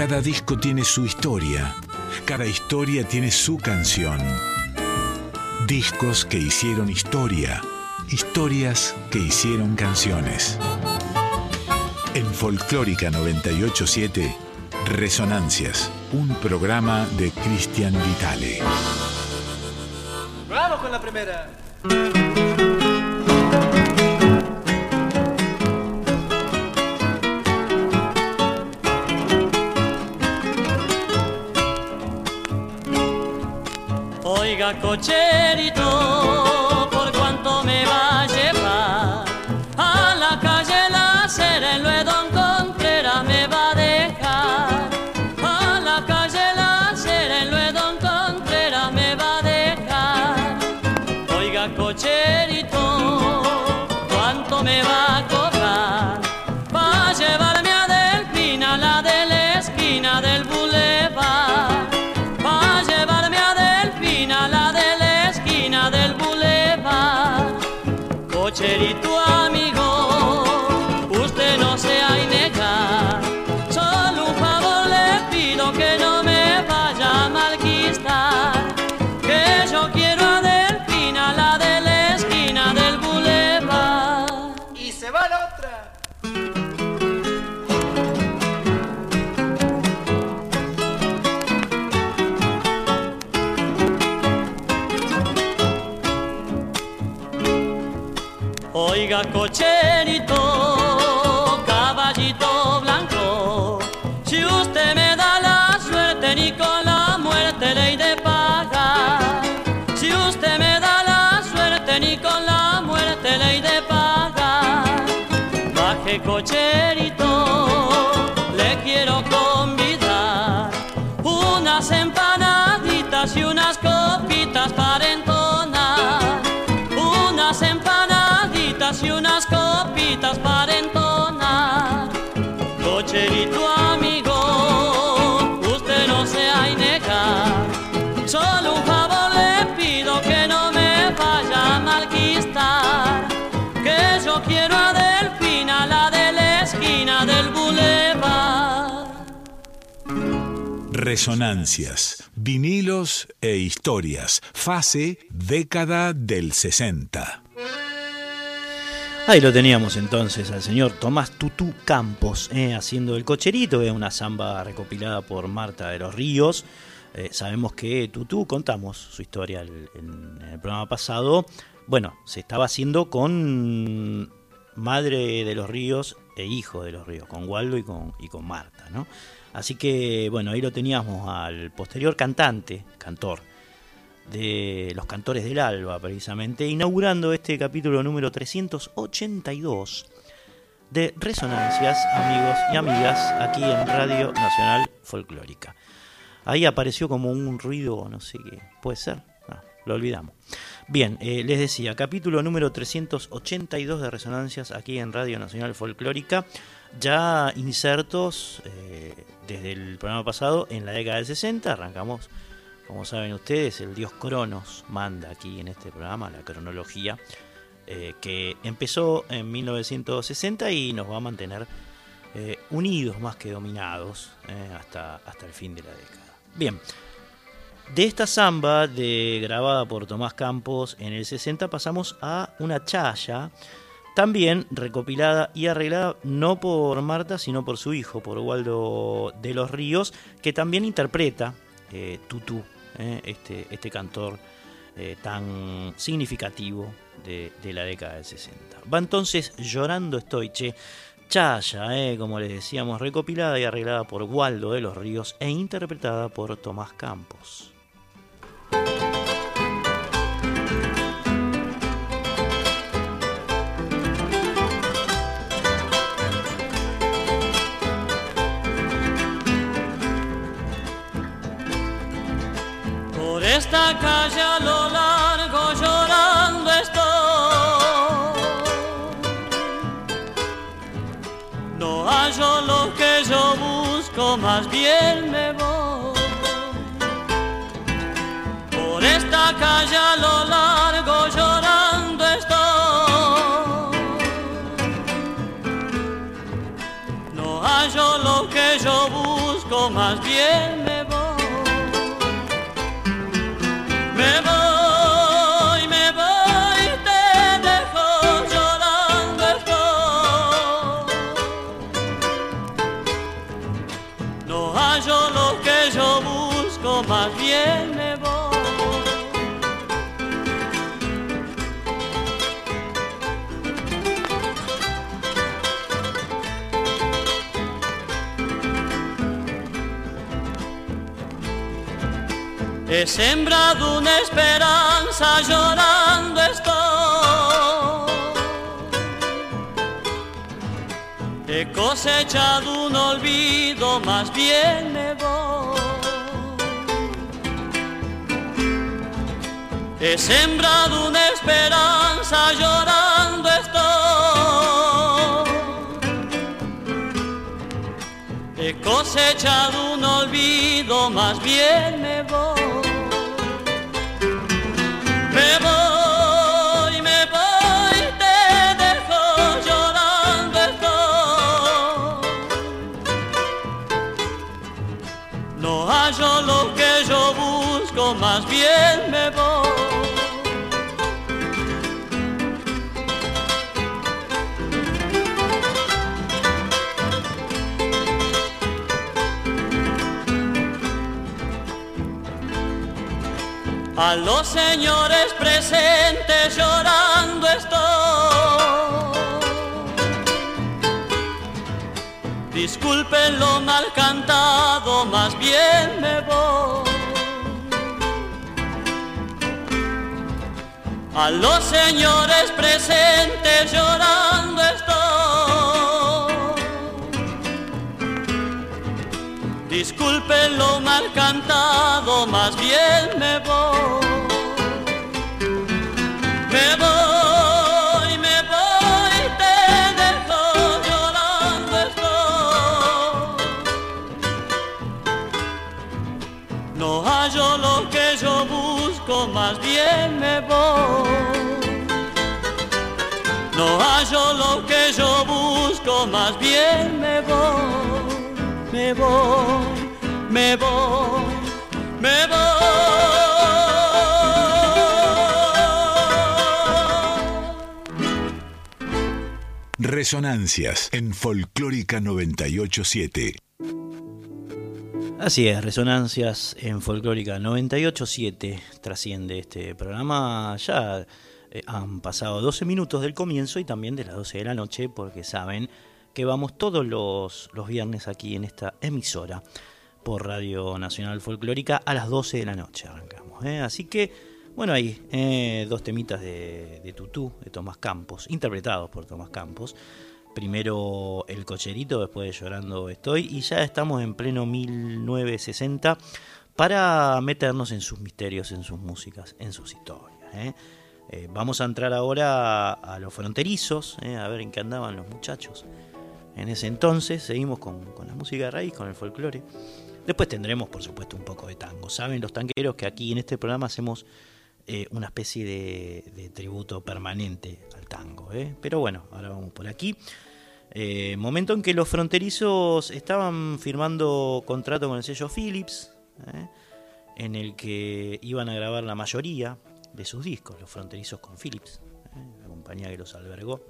Cada disco tiene su historia, cada historia tiene su canción. Discos que hicieron historia, historias que hicieron canciones. En Folclórica 987, Resonancias, un programa de Cristian Vitale. ¡Vamos con la primera! Cocherito, cocherito, le quiero convidar unas empanaditas y unas copitas para entonar. Unas empanaditas y unas copitas para entonar. Cocherito amigo, usted no se ha. Solo un favor le pido que no me vaya a malquistar. Que yo quiero a Delfina, la de Resonancias, vinilos e historias. Fase década del 60. Ahí lo teníamos entonces al señor Tomás Tutú Campos eh, haciendo el cocherito, es una samba recopilada por Marta de los Ríos. Eh, sabemos que Tutú, contamos su historia en, en el programa pasado, bueno, se estaba haciendo con Madre de los Ríos e Hijo de los Ríos, con Waldo y con, y con Marta, ¿no? Así que, bueno, ahí lo teníamos al posterior cantante, cantor, de los cantores del alba, precisamente, inaugurando este capítulo número 382 de Resonancias, amigos y amigas, aquí en Radio Nacional Folclórica. Ahí apareció como un ruido, no sé qué, puede ser, no, lo olvidamos. Bien, eh, les decía, capítulo número 382 de Resonancias aquí en Radio Nacional Folclórica, ya insertos eh, desde el programa pasado en la década del 60, arrancamos como saben ustedes, el dios Cronos manda aquí en este programa la cronología eh, que empezó en 1960 y nos va a mantener eh, unidos más que dominados eh, hasta, hasta el fin de la década. Bien, de esta samba de, grabada por Tomás Campos en el 60 pasamos a una chaya, también recopilada y arreglada no por Marta, sino por su hijo, por Waldo de los Ríos, que también interpreta eh, Tutú, eh, este, este cantor eh, tan significativo de, la década del 60. Va entonces Llorando estoy, che, Chaya, eh, como les decíamos, recopilada y arreglada por Waldo de los Ríos e interpretada por Tomás Campos. Calle a lo largo llorando estoy. No hallo lo que yo busco, más bien me voy. Por esta calle a lo largo llorando estoy. No hallo lo que yo busco, más bien He sembrado una esperanza llorando estoy. He cosechado un olvido, más bien me voy. He sembrado una esperanza llorando estoy. He cosechado un olvido, más bien me voy. Me voy, me voy, te dejo llorando estoy. No hallo lo que yo busco, más bien A los señores presentes llorando estoy. Disculpen lo mal cantado, más bien me voy. A los señores presentes llorando Disculpen lo mal cantado, más bien me voy. Me voy, me voy, te dejo llorando estoy. No hallo lo que yo busco, más bien me voy. No hallo lo que yo busco, más bien me voy me voy, me voy, me voy. Resonancias en Folclórica 987. Así es, Resonancias en Folclórica 987 trasciende este programa. Ya eh, han pasado 12 minutos del comienzo y también de las 12 de la noche, porque saben que vamos todos los, los viernes aquí en esta emisora por Radio Nacional Folclórica a las 12 de la noche arrancamos. ¿eh? Así que, bueno, ahí eh, dos temitas de, de Tutú, de Tomás Campos, interpretados por Tomás Campos. Primero El Cocherito, después de Llorando Estoy, y ya estamos en pleno 1960 para meternos en sus misterios, en sus músicas, en sus historias. ¿eh? Vamos a entrar ahora a, los fronterizos, a ver en qué andaban los muchachos en ese entonces. Seguimos con, con, la música de raíz, con el folclore. Después tendremos, por supuesto, un poco de tango. Saben los tanqueros que aquí en este programa hacemos eh, una especie de, tributo permanente al tango. ¿eh? Pero bueno, ahora vamos por aquí. Eh, momento en que los fronterizos estaban firmando contrato con el sello Philips, en el que iban a grabar la mayoría de sus discos, los fronterizos con Philips, la compañía que los albergó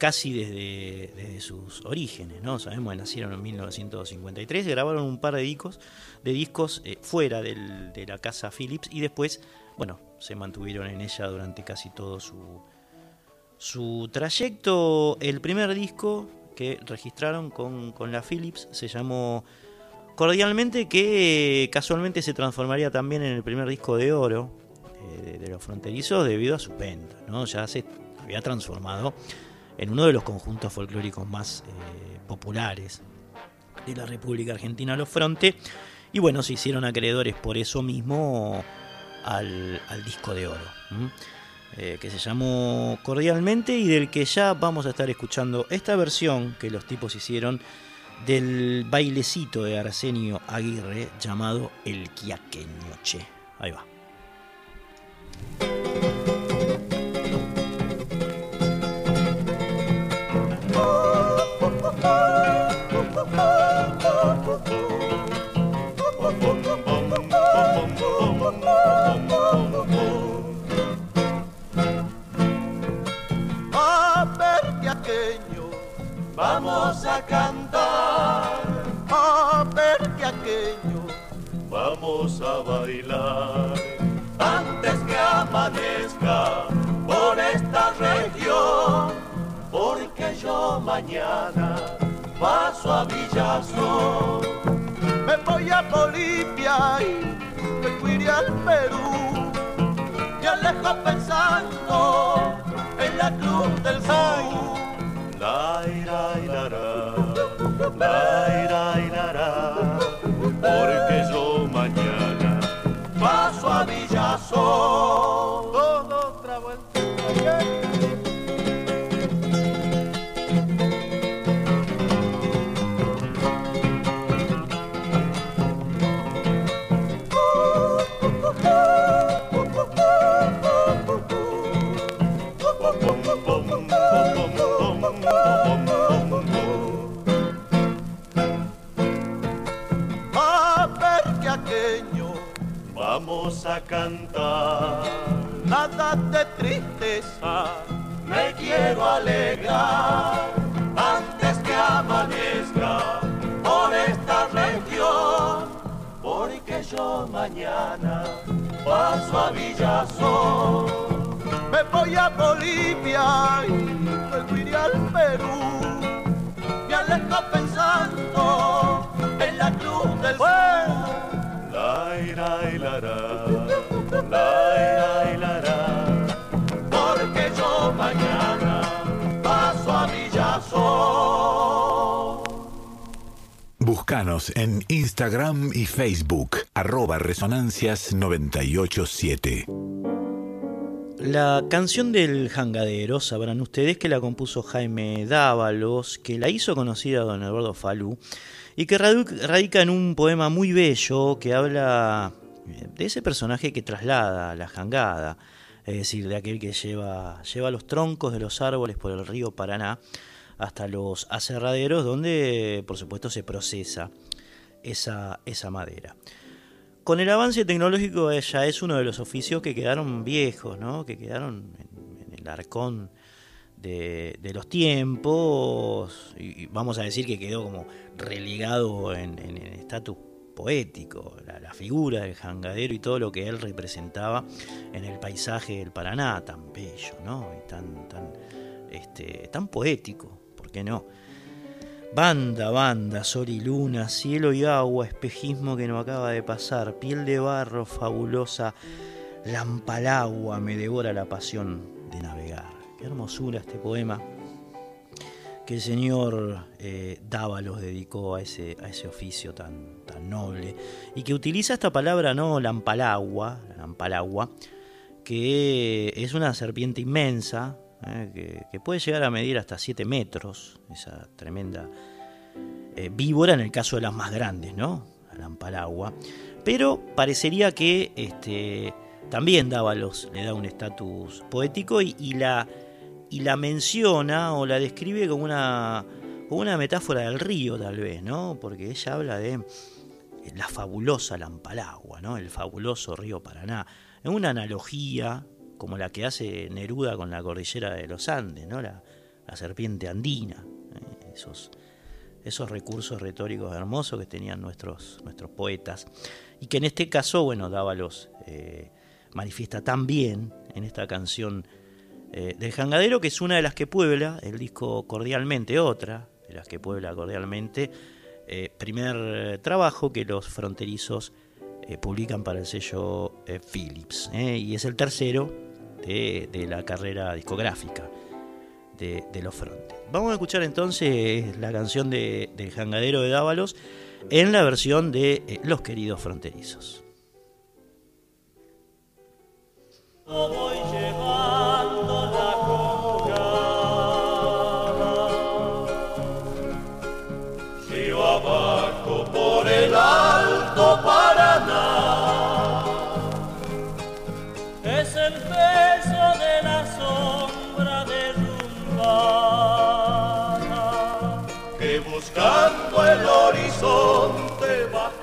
casi desde, sus orígenes, ¿no? Sabemos que nacieron en 1953, grabaron un par de discos, de discos eh, fuera de la casa Philips y después, bueno, se mantuvieron en ella durante casi todo su, su trayecto. El primer disco que registraron con, la Philips se llamó Cordialmente, que eh, casualmente se transformaría también en el primer disco de oro eh, de, de los fronterizos debido a su venta, ¿no? Ya se había transformado en uno de los conjuntos folclóricos más eh, populares de la República Argentina, Los Fronte, y bueno, se hicieron acreedores por eso mismo al, disco de oro, eh, que se llamó Cordialmente y del que ya vamos a estar escuchando esta versión que los tipos hicieron del bailecito de Arsenio Aguirre llamado El Quiaqueño Che. Ahí va. Vamos a cantar. A ver que aquello, vamos a bailar. Antes que amanezca por esta región, porque yo mañana paso a Villazo. Me voy a Bolivia y me iré al Perú. Me alejo pensando la a cantar. Nada de tristeza, me quiero alegrar antes que amanezca por esta región, porque yo mañana paso a Villazón. Me voy a Bolivia y me iré al Perú, me alejo En Instagram y Facebook, arroba resonancias 987. La canción del jangadero, sabrán ustedes que la compuso Jaime Dávalos, que la hizo conocida don Eduardo Falú, y que radica en un poema muy bello que habla eh, de ese personaje que traslada la jangada, es decir, de aquel que lleva, lleva los troncos de los árboles por el río Paraná hasta los aserraderos donde por supuesto se procesa esa, esa madera. Con el avance tecnológico ya es uno de los oficios que quedaron viejos, ¿no? que quedaron en el arcón de, los tiempos, y vamos a decir que quedó como relegado en, estatus poético, la, figura del jangadero y todo lo que él representaba en el paisaje del Paraná, tan bello, ¿no? Y tan, tan, este, tan poético, ¿por qué no? Banda, banda, sol y luna, cielo y agua, espejismo que no acaba de pasar, piel de barro fabulosa, lampalagua me devora la pasión de navegar. Qué hermosura este poema que el señor eh, Dávalos dedicó a ese, a ese oficio tan, tan noble y que utiliza esta palabra, ¿no? Lampalagua, lampalagua, que es una serpiente inmensa, ¿eh? que, puede llegar a medir hasta 7 metros, esa tremenda eh, víbora en el caso de las más grandes, ¿no? La lampalagua. Pero parecería que este, también Dávalos le da un estatus poético y la y la menciona o la describe como una, una metáfora del río, tal vez, ¿no? Porque ella habla de la fabulosa Lampalagua, ¿no? El fabuloso río Paraná. Es una analogía como la que hace Neruda con la cordillera de los Andes, ¿no? La, serpiente andina. ¿eh? Esos, esos recursos retóricos hermosos que tenían nuestros, nuestros poetas. Y que en este caso, bueno, Dávalos eh, manifiesta tan bien en esta canción eh, del Jangadero, que es una de las que puebla el disco Cordialmente, otra de las que puebla cordialmente, eh, primer trabajo que los fronterizos publican para el sello Philips, y es el tercero de, la carrera discográfica de, los Frontes. Vamos a escuchar entonces la canción de, del Jangadero de Dávalos en la versión de Los Queridos Fronterizos.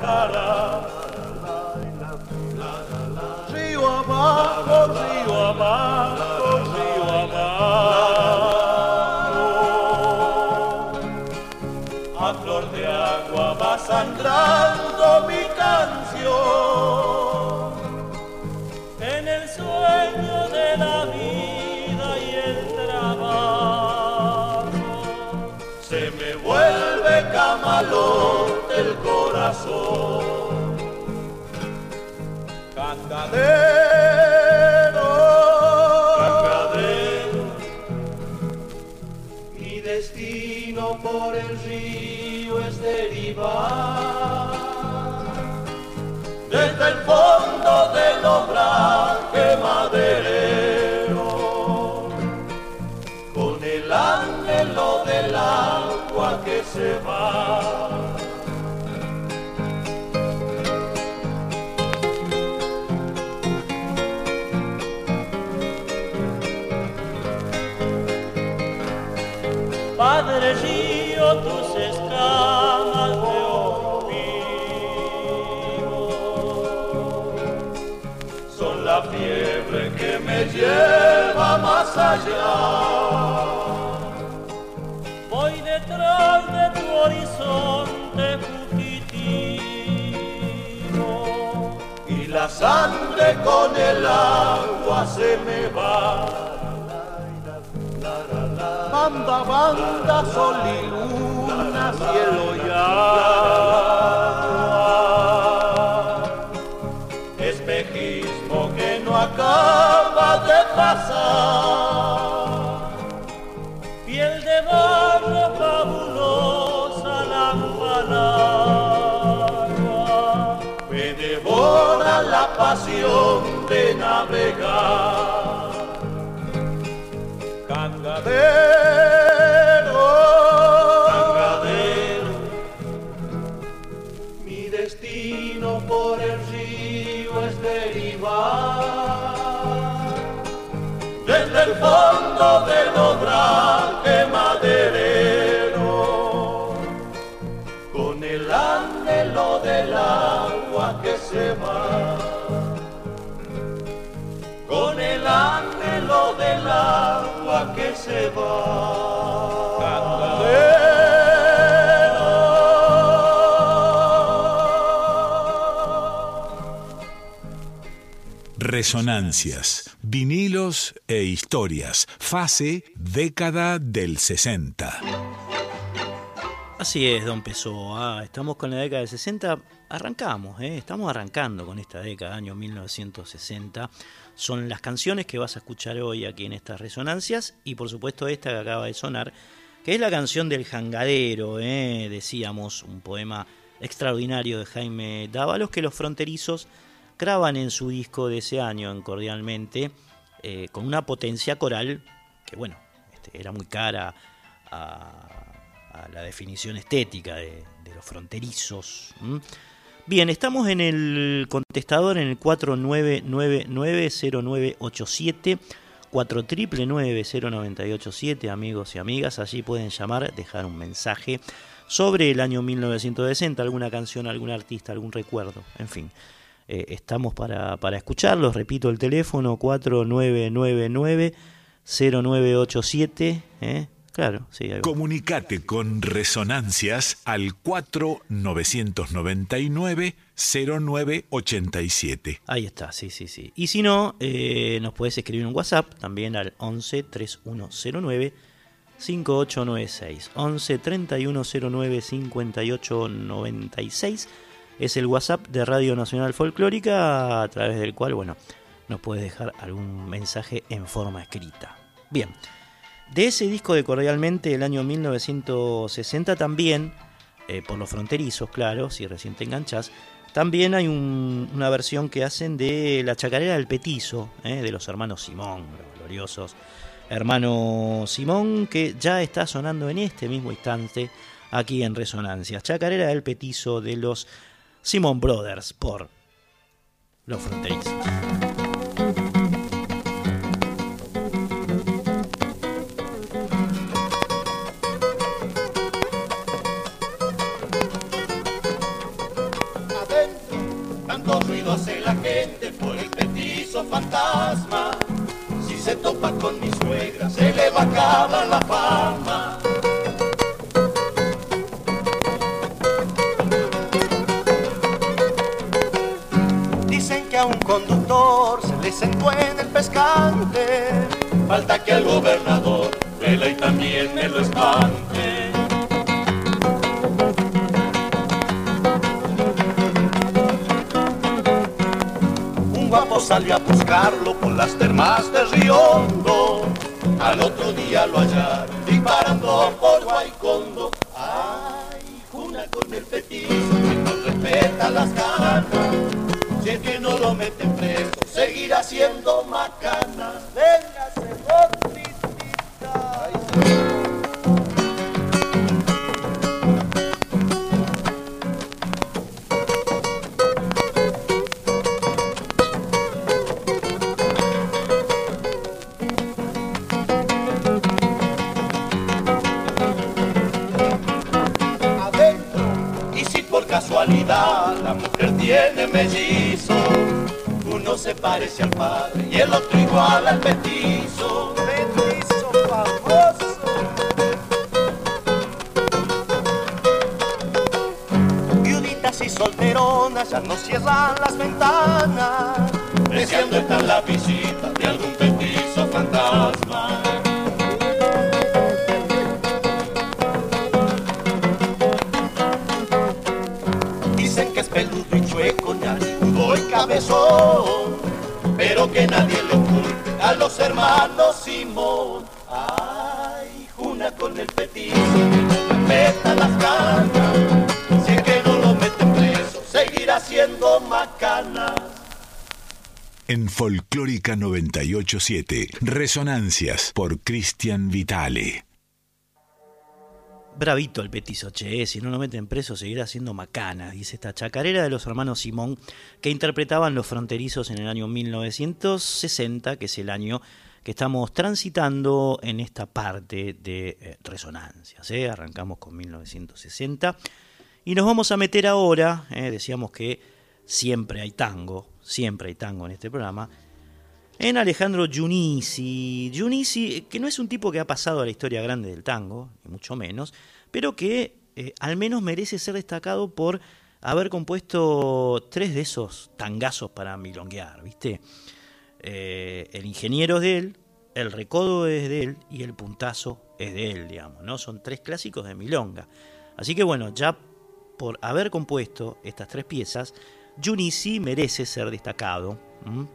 Bajará abajo, río abajo, río abajo. a flor de agua va sangrando mi canción. En el sueño de la vida y el trabajo se me vuelve camalote el corazón. Cantadero, mi destino por el río es derivar desde el fondo del obraje maderero con el anhelo del agua que se va. Voy detrás de tu horizonte fugitivo y la sangre con el agua se me va. Banda, banda, sol y luna, cielo y pasar. Piel de barro fabulosa, lámpara. Me devora la pasión de navegar. Desde el fondo del obraje maderero con el anhelo del agua que se va con el anhelo del agua que se va. Resonancias, vinilos e historias. Fase década del 60. Así es, don Pessoa. Estamos con la década del 60. Arrancamos, ¿eh? estamos arrancando con esta década, año 1960. Son las canciones que vas a escuchar hoy aquí en estas resonancias y por supuesto esta que acaba de sonar, que es la canción del jangadero, ¿eh? decíamos, un poema extraordinario de Jaime Dávalos que los fronterizos graban en su disco de ese año, en Cordialmente, eh, con una potencia coral que, bueno, este, era muy cara a, la definición estética de, los fronterizos. Bien, estamos en el contestador en el 49990987, 49990987, amigos y amigas. Allí pueden llamar, dejar un mensaje sobre el año 1960, alguna canción, algún artista, algún recuerdo, en fin. Eh, estamos para, para escucharlos. Repito el teléfono 49990987. ¿eh? Claro, sí. Comunicate con Resonancias al 4999-0987. Ahí está, sí, sí, sí. Y si no, eh, nos puedes escribir un WhatsApp también al 11 3109 5896. 11 3109 5896 es el WhatsApp de Radio Nacional Folclórica a través del cual, bueno, nos puedes dejar algún mensaje en forma escrita. Bien. De ese disco de Cordialmente del año 1960 también, eh, por los fronterizos, claro, si recién te enganchás, también hay un- una versión que hacen de La Chacarera del Petizo, eh, de los hermanos Simón, los gloriosos hermanos Simón, que ya está sonando en este mismo instante aquí en Resonancias. Chacarera del Petizo de los Simón Brothers por los fronterizos. tanto ruido hace la gente por el petizo fantasma. Si se topa con mi suegra, se le va a acabar la fama. Se le sentó en el pescante. Falta que al gobernador vela y también me lo espante. Un guapo salió a buscarlo por las termas de Riondo. Al otro día lo hallaron disparando por Guaycondo. Ay, una con el petiso que no respeta las ganas. Si que no lo meten preso, seguirá siendo macana. Uno se parece al padre y el otro igual al petizo. Petizo famoso. Viuditas y solteronas ya no cierran las ventanas, deseando estar la visita de algún petizo fantasma. Los hermanos Simón. Ay, una con el no respeta las ganas, si es que no lo meten preso, seguirá siendo macana. En Folclórica 987, Resonancias por Cristian Vitale. Bravito el petizo, che, si no lo meten preso seguirá siendo macana, dice esta chacarera de los hermanos Simón que interpretaban Los Fronterizos en el año 1960, que es el año que estamos transitando en esta parte de eh, resonancias. ¿eh? Arrancamos con 1960 y nos vamos a meter ahora, ¿eh? decíamos que siempre hay tango, siempre hay tango en este programa, en Alejandro Giunisi. Giunisi, que no es un tipo que ha pasado a la historia grande del tango, ni mucho menos, pero que al menos merece ser destacado por haber compuesto tres de esos tangazos para milonguear, ¿viste? Eh, el ingeniero es de él, el recodo es de él y el puntazo es de él, digamos, ¿no? Son tres clásicos de milonga. Así que bueno, ya por haber compuesto estas tres piezas, Giunisi merece ser destacado. ¿m?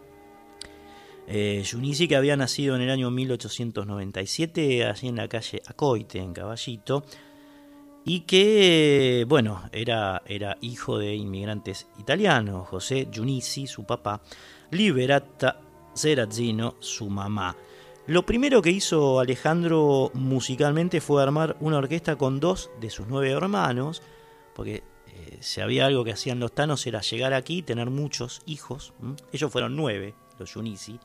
Giunisi, que había nacido en el año 1897, allí en la calle Acoite, en Caballito, y que, bueno, era, era hijo de inmigrantes italianos, José Giunisi, su papá, Liberata Serazzino, su mamá. Lo primero que hizo Alejandro musicalmente fue armar una orquesta con dos de sus nueve hermanos, porque eh, si había algo que hacían los tanos era llegar aquí y tener muchos hijos. Ellos fueron nueve, los Giunisi.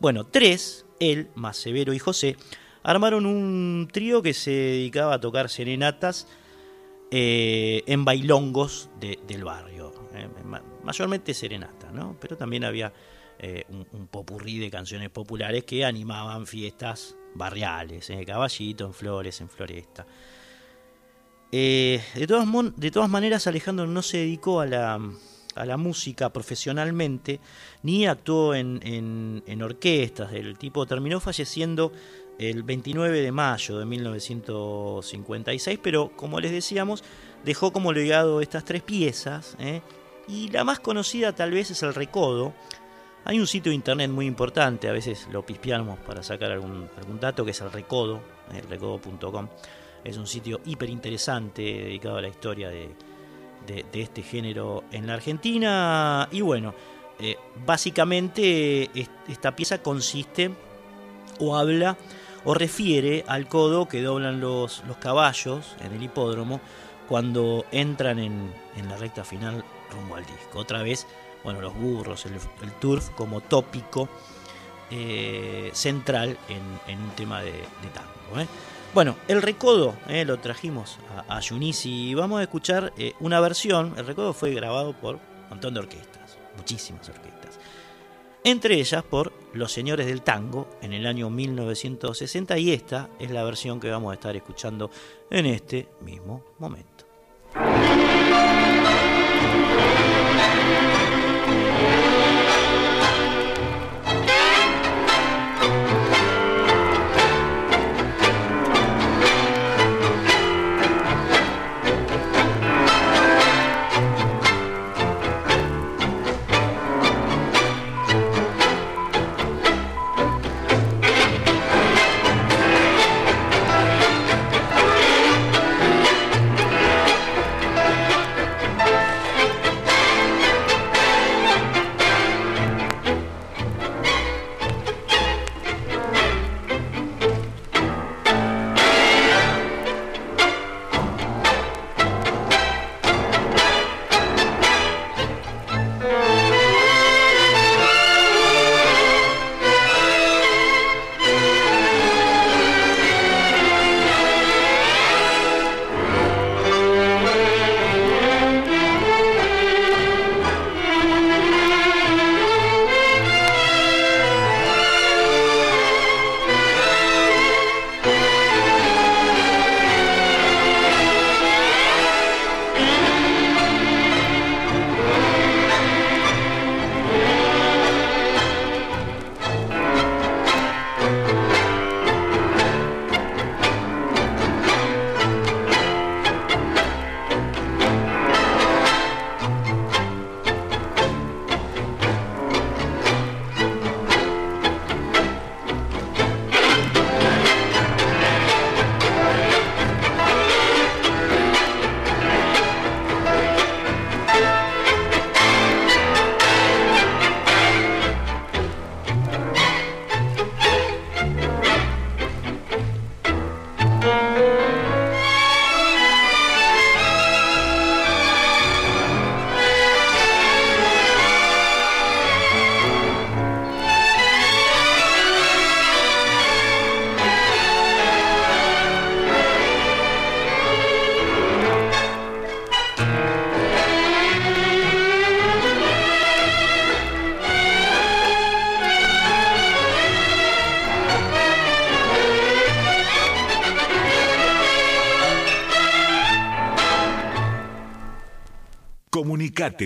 Bueno, tres, él, más Severo y José, armaron un trío que se dedicaba a tocar serenatas eh, en bailongos de- del barrio. eh, ma- mayormente serenata, ¿no? Pero también había eh, un, un popurrí de canciones populares que animaban fiestas barriales, en Caballito, en Flores, en Floresta. Eh, de, todas, de todas maneras, Alejandro no se dedicó a la, a la música profesionalmente, ni actuó en, en- orquestas. El tipo terminó falleciendo el 29 de mayo de 1956, pero como les decíamos, dejó como legado estas tres piezas, ¿eh? y la más conocida tal vez es el Recodo. Hay un sitio de internet muy importante, a veces lo pispeamos para sacar algún, algún dato, que es el Recodo, el recodo.com. Es un sitio hiper interesante dedicado a la historia de, de- este género en la Argentina. Y bueno, eh, básicamente es- esta pieza consiste o habla o refiere al codo que doblan los, los caballos en el hipódromo cuando entran en, en la recta final rumbo al disco. Otra vez, bueno, los burros, el, el turf como tópico eh, central en, un tema de, tango. ¿eh? Bueno, el recodo eh, lo trajimos a, a Yunisi y vamos a escuchar una versión. El recodo fue grabado por un montón de orquestas, muchísimas orquestas. Entre ellas por Los Señores del Tango en el año 1960 y esta es la versión que vamos a estar escuchando en este mismo momento.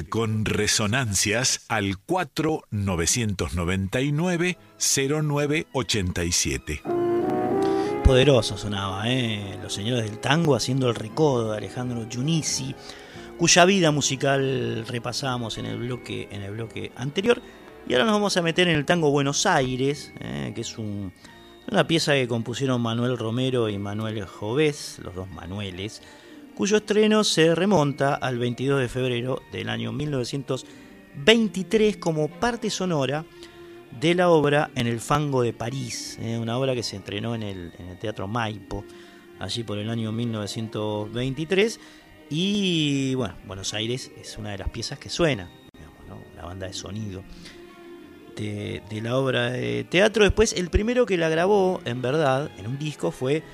Con Resonancias al 4999-0987. Poderoso sonaba, ¿eh? Los señores del tango haciendo el recodo de Alejandro Giunisi, cuya vida musical repasamos en el bloque, en el bloque anterior. Y ahora nos vamos a meter en el tango Buenos Aires, ¿eh? que es una pieza que compusieron Manuel Romero y Manuel Jovés, los dos Manueles cuyo estreno se remonta al 22 de febrero del año 1923 como parte sonora de la obra En el fango de París, eh, una obra que se estrenó en el, Teatro Maipo, allí por el año 1923. Y bueno, Buenos Aires es una de las piezas que suena, la banda de sonido de la obra de teatro. Después, el primero que la grabó, en verdad, en un disco fue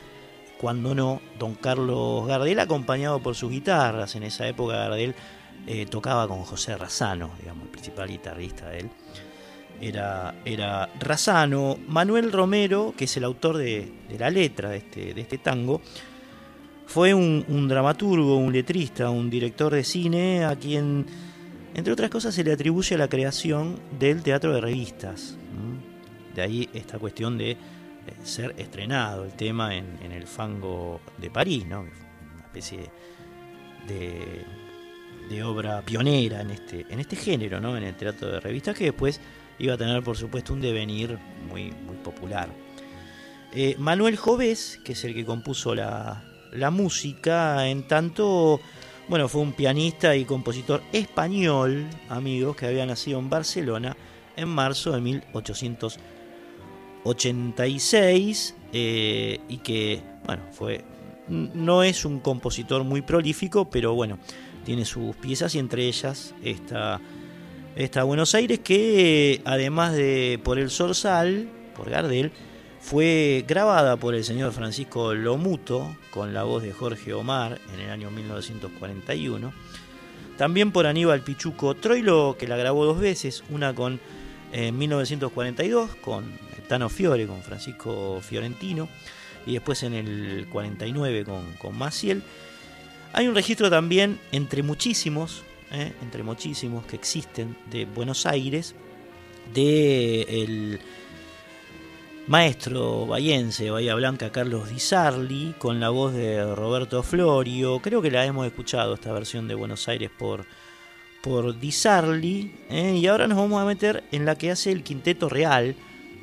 cuando no, don Carlos Gardel, acompañado por sus guitarras. En esa época Gardel eh, tocaba con José Razano, digamos, el principal guitarrista de él. Era, era Razano. Manuel Romero, que es el autor de, la letra de este, de este tango, fue un, dramaturgo, un letrista, un director de cine a quien, entre otras cosas, se le atribuye la creación del teatro de revistas. De ahí esta cuestión de ser estrenado el tema en, el fango de París, ¿no? una especie de, obra pionera en este, en este género, ¿no? en el teatro de revistas, que después iba a tener, por supuesto, un devenir muy, muy popular. Eh, Manuel Jovés, que es el que compuso la, la música, en tanto, bueno, fue un pianista y compositor español, amigos, que había nacido en Barcelona en marzo de 1800 86 eh, y que, bueno, fue no es un compositor muy prolífico, pero bueno, tiene sus piezas y entre ellas esta, esta Buenos Aires que además de por el Sorsal, por Gardel, fue grabada por el señor Francisco Lomuto con la voz de Jorge Omar en el año 1941. También por Aníbal Pichuco Troilo, que la grabó dos veces, una con en 1942 con Tano Fiore, con Francisco Fiorentino, y después en el 49 con, con Maciel. Hay un registro también entre muchísimos, eh, entre muchísimos que existen de Buenos Aires, de el maestro bayense Bahía Blanca Carlos Di Sarli, con la voz de Roberto Florio. Creo que la hemos escuchado esta versión de Buenos Aires por, por Di Sarli. Eh, y ahora nos vamos a meter en la que hace el Quinteto Real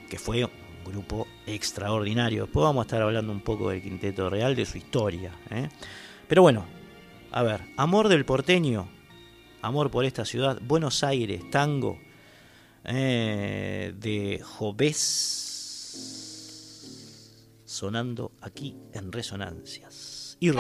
que fue un grupo extraordinario. Después vamos a estar hablando un poco del Quinteto Real, de su historia. ¿eh? Pero bueno, a ver, Amor del Porteño, Amor por esta ciudad, Buenos Aires, Tango, eh, de Jovés, sonando aquí en Resonancias. Y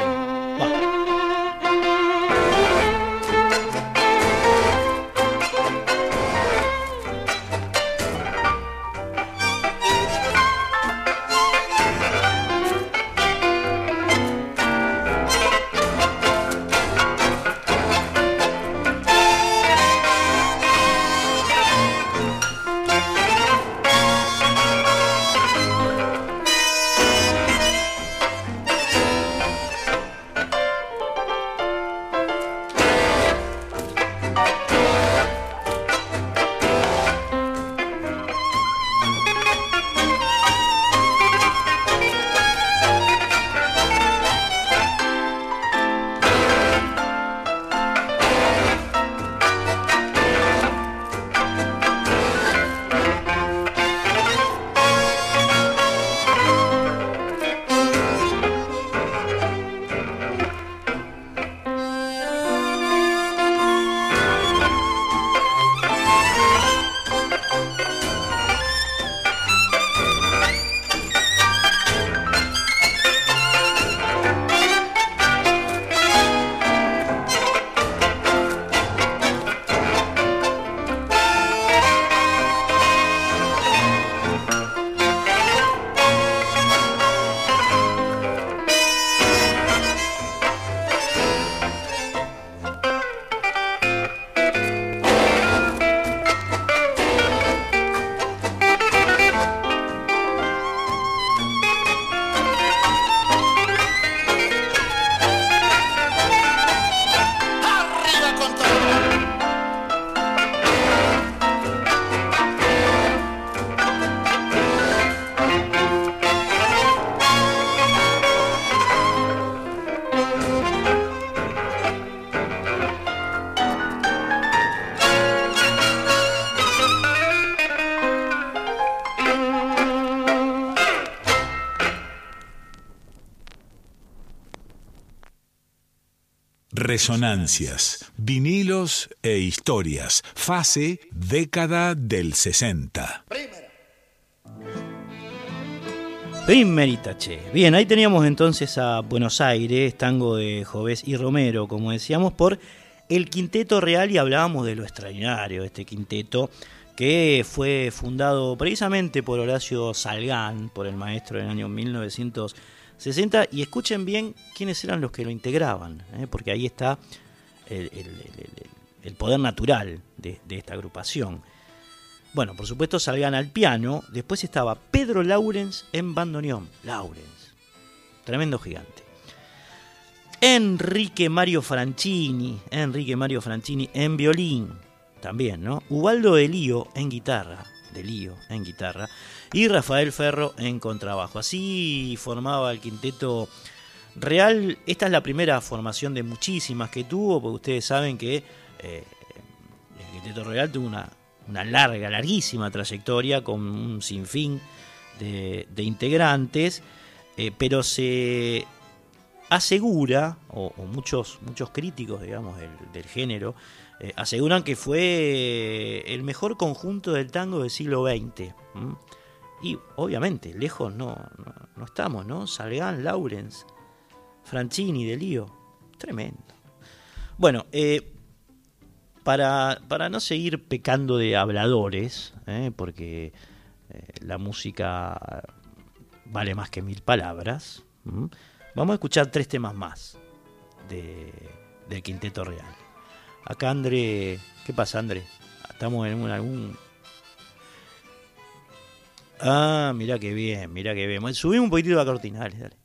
Resonancias, vinilos e historias. Fase década del 60. Primerita, che. Bien, ahí teníamos entonces a Buenos Aires, tango de Jovés y Romero, como decíamos, por el Quinteto Real y hablábamos de lo extraordinario de este quinteto que fue fundado precisamente por Horacio Salgán, por el maestro en el año 1960, y escuchen bien quiénes eran los que lo integraban, ¿eh? porque ahí está el, poder natural de, esta agrupación. Bueno, por supuesto Salgán al piano, después estaba Pedro Laurens en bandoneón, Laurens, tremendo gigante. Enrique Mario Franchini, Enrique Mario Franchini en violín, también, ¿no? Ubaldo de Lío en guitarra, de Lío en guitarra, y Rafael Ferro en contrabajo. Así formaba el quinteto real. Esta es la primera formación de muchísimas que tuvo, porque ustedes saben que eh, el quinteto real tuvo una, larga, larguísima trayectoria con un sinfín de, integrantes, eh, pero se asegura, o, muchos, muchos críticos, digamos, del género, eh, aseguran que fue el mejor conjunto del tango del siglo XX. Y obviamente, lejos no, no, estamos, ¿no? Salgán, Laurens, Franchini, Delío. Tremendo. Bueno, eh, para, para, no seguir pecando de habladores, ¿eh? porque la música vale más que mil palabras, vamos a escuchar tres temas más de, del Quinteto Real. Acá André, ¿qué pasa André? Estamos en algún... Ah, mira qué bien, mira qué bien. Subimos un poquitito la cortina, dale, dale.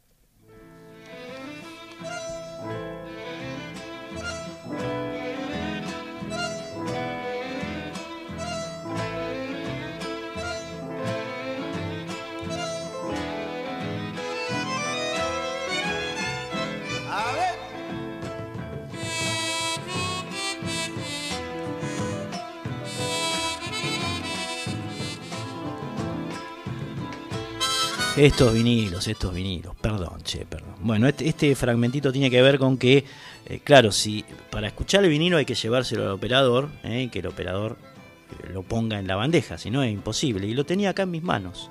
Estos vinilos, estos vinilos, perdón, che, perdón. Bueno, este, este fragmentito tiene que ver con que, eh, claro, si para escuchar el vinilo hay que llevárselo al operador, eh, que el operador eh, lo ponga en la bandeja, si no es imposible. Y lo tenía acá en mis manos.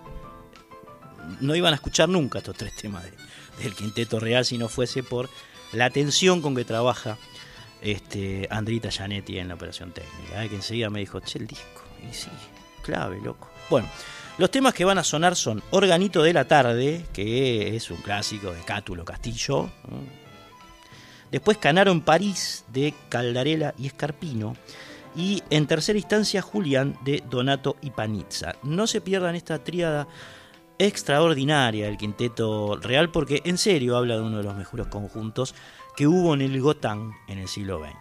No iban a escuchar nunca estos tres temas del quinteto real si no fuese por la atención con que trabaja este Andrita Janetti en la operación técnica, que enseguida me dijo, che, el disco, y sí, clave, loco. Bueno. Los temas que van a sonar son Organito de la Tarde, que es un clásico de Cátulo Castillo. Después Canaro en París, de Caldarela y Escarpino. Y en tercera instancia Julián, de Donato y Panizza. No se pierdan esta tríada extraordinaria del quinteto real, porque en serio habla de uno de los mejores conjuntos que hubo en el Gotán en el siglo XX.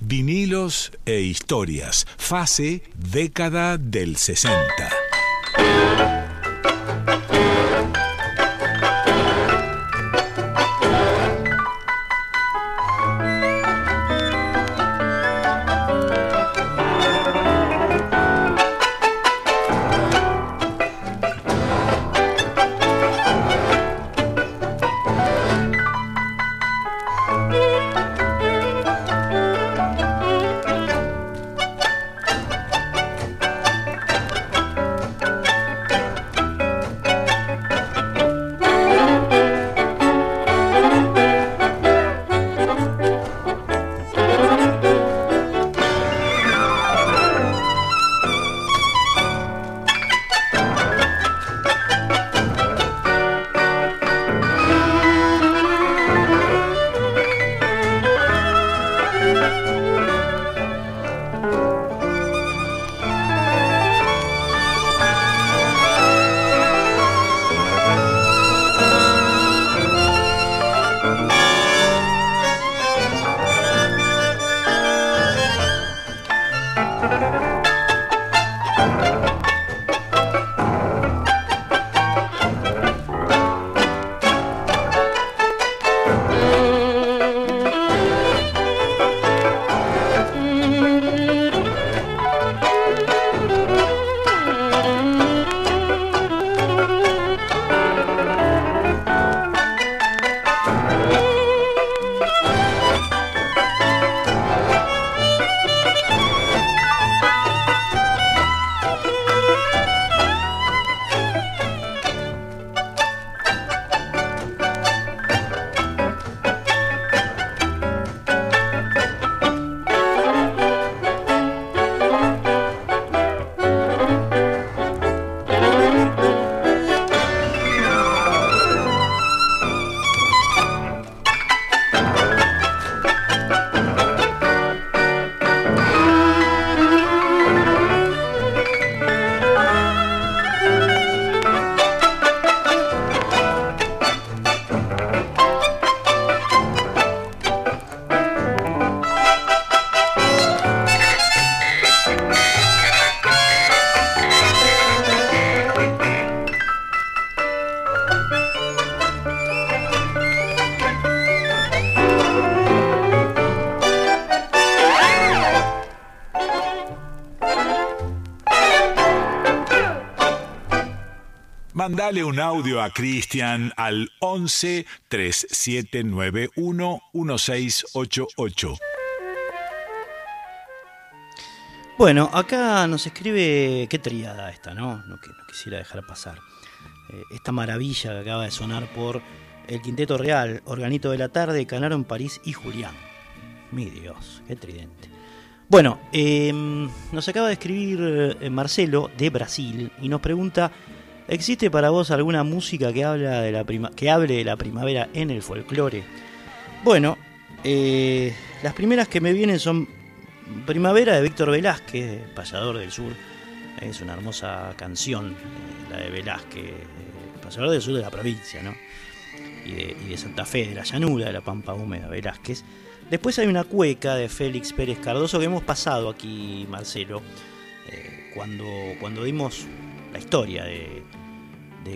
Vinilos e historias, fase década del 60. Mandale un audio a Cristian al 11 3791 1688. Bueno, acá nos escribe qué triada esta, ¿no? No, que, quisiera dejar pasar. Eh, esta maravilla que acaba de sonar por el Quinteto Real, Organito de la Tarde, Canaro en París y Julián. Mi Dios, qué tridente. Bueno, em, nos acaba de escribir eh, Marcelo de Brasil y nos pregunta ¿Existe para vos alguna música que, habla de la que hable de la primavera en el folclore? Bueno, eh, las primeras que me vienen son Primavera de Víctor Velázquez, Payador del Sur. Es una hermosa canción, eh, la de Velázquez, eh, Payador del Sur de la provincia, ¿no? Y de, Santa Fe, de la llanura, de la Pampa Húmeda, Velázquez. Después hay una cueca de Félix Pérez Cardoso que hemos pasado aquí, Marcelo, cuando, cuando dimos la historia de,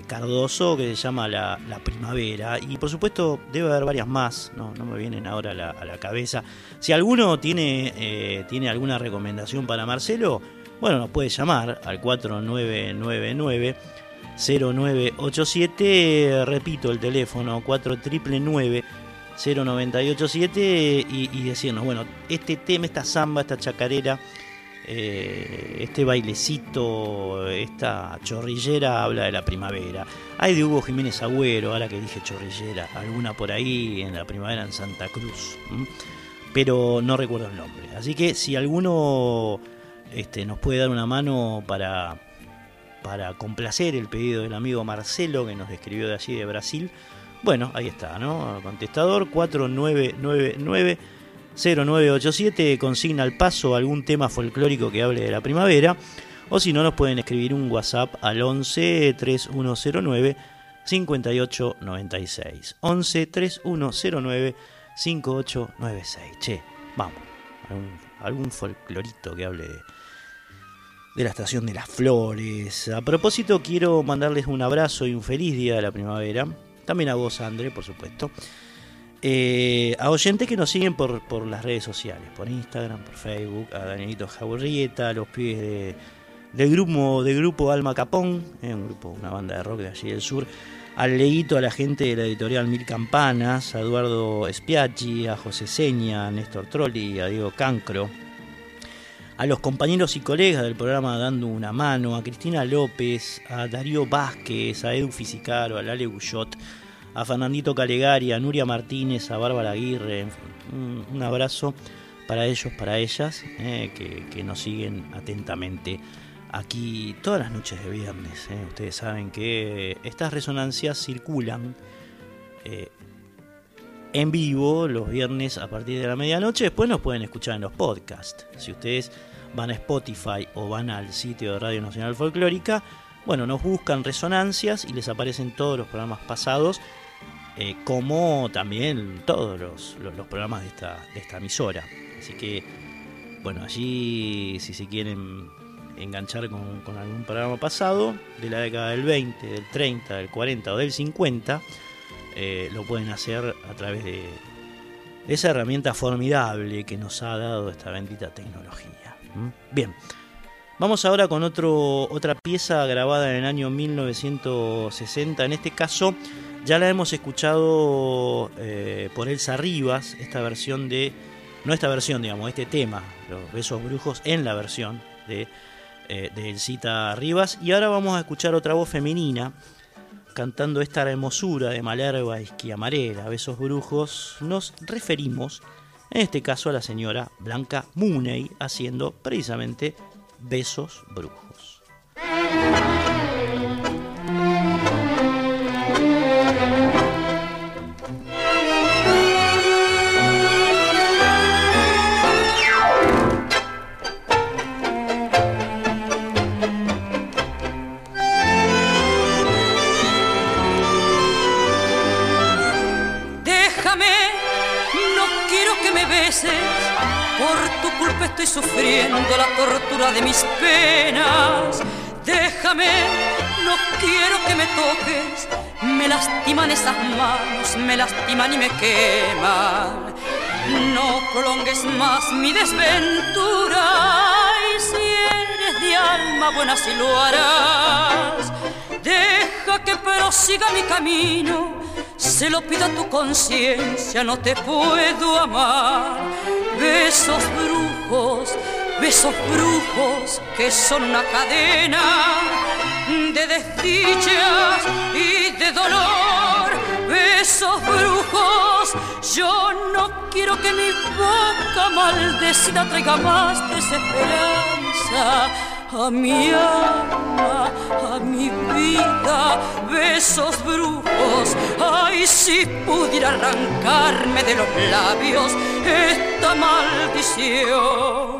Cardoso que se llama la, la, Primavera. Y por supuesto debe haber varias más, no, no me vienen ahora a la, a la cabeza. Si alguno tiene, eh, tiene alguna recomendación para Marcelo, bueno, nos puede llamar al 4999 0987, repito el teléfono 4999 0987 y, y decirnos, bueno, este tema, esta samba, esta chacarera, eh, este bailecito, esta chorrillera habla de la primavera. Hay de Hugo Jiménez Agüero, ahora que dije chorrillera, alguna por ahí en la primavera en Santa Cruz, pero no recuerdo el nombre. Así que si alguno este, nos puede dar una mano para, para complacer el pedido del amigo Marcelo que nos escribió de allí de Brasil, bueno, ahí está, ¿no? Contestador 4999 0987 consigna al paso algún tema folclórico que hable de la primavera. O si no, nos pueden escribir un WhatsApp al 11 3109 5896. 11 3109 5896. Che, vamos. Algún, folclorito que hable de, de la estación de las flores. A propósito, quiero mandarles un abrazo y un feliz día de la primavera. También a vos, André, por supuesto. Eh, a oyentes que nos siguen por, por, las redes sociales, por Instagram, por Facebook, a Danielito Jaurrieta, a los pibes de, del grupo, del grupo Alma Capón, eh, un grupo, una banda de rock de allí del sur, al Leito, a la gente de la editorial Mil Campanas, a Eduardo Spiaggi, a José Seña, a Néstor Trolli, a Diego Cancro, a los compañeros y colegas del programa Dando una Mano, a Cristina López, a Darío Vázquez, a Edu Fisicaro, a Lale Gullot, a Fernandito Calegari, a Nuria Martínez, a Bárbara Aguirre, un, abrazo para ellos, para ellas, eh, que, que, nos siguen atentamente aquí todas las noches de viernes. Eh. Ustedes saben que estas resonancias circulan eh, en vivo los viernes a partir de la medianoche, después nos pueden escuchar en los podcasts. Si ustedes van a Spotify o van al sitio de Radio Nacional Folclórica, bueno, nos buscan resonancias y les aparecen todos los programas pasados, eh, como también todos los, los, programas de esta, de esta, emisora. Así que, bueno, allí si se quieren enganchar con, con, algún programa pasado, de la década del 20, del 30, del 40 o del 50, eh, lo pueden hacer a través de esa herramienta formidable que nos ha dado esta bendita tecnología. ¿Mm? Bien. Vamos ahora con otro, otra pieza grabada en el año 1960. En este caso ya la hemos escuchado eh, por Elsa Rivas, esta versión de, no esta versión, digamos, este tema, Los Besos Brujos, en la versión de, eh, de Elcita Rivas. Y ahora vamos a escuchar otra voz femenina cantando esta hermosura de Malerva Esquiamarela, Besos Brujos. Nos referimos, en este caso, a la señora Blanca Muney, haciendo precisamente Besos Brujos. Estoy sufriendo la tortura de mis penas. Déjame, no quiero que me toques. Me lastiman esas manos, me lastiman y me queman. No prolongues más mi desventura. Y si eres de alma buena, si lo harás. Deja que prosiga mi camino, se lo pido a tu conciencia, no te puedo amar. Besos besos brujos que son una cadena de desdichas y de dolor. Besos brujos, yo no quiero que mi boca maldecida traiga más desesperanza a mi alma, a mi vida, besos brujos. Ay, si pudiera arrancarme de los labios esta maldición.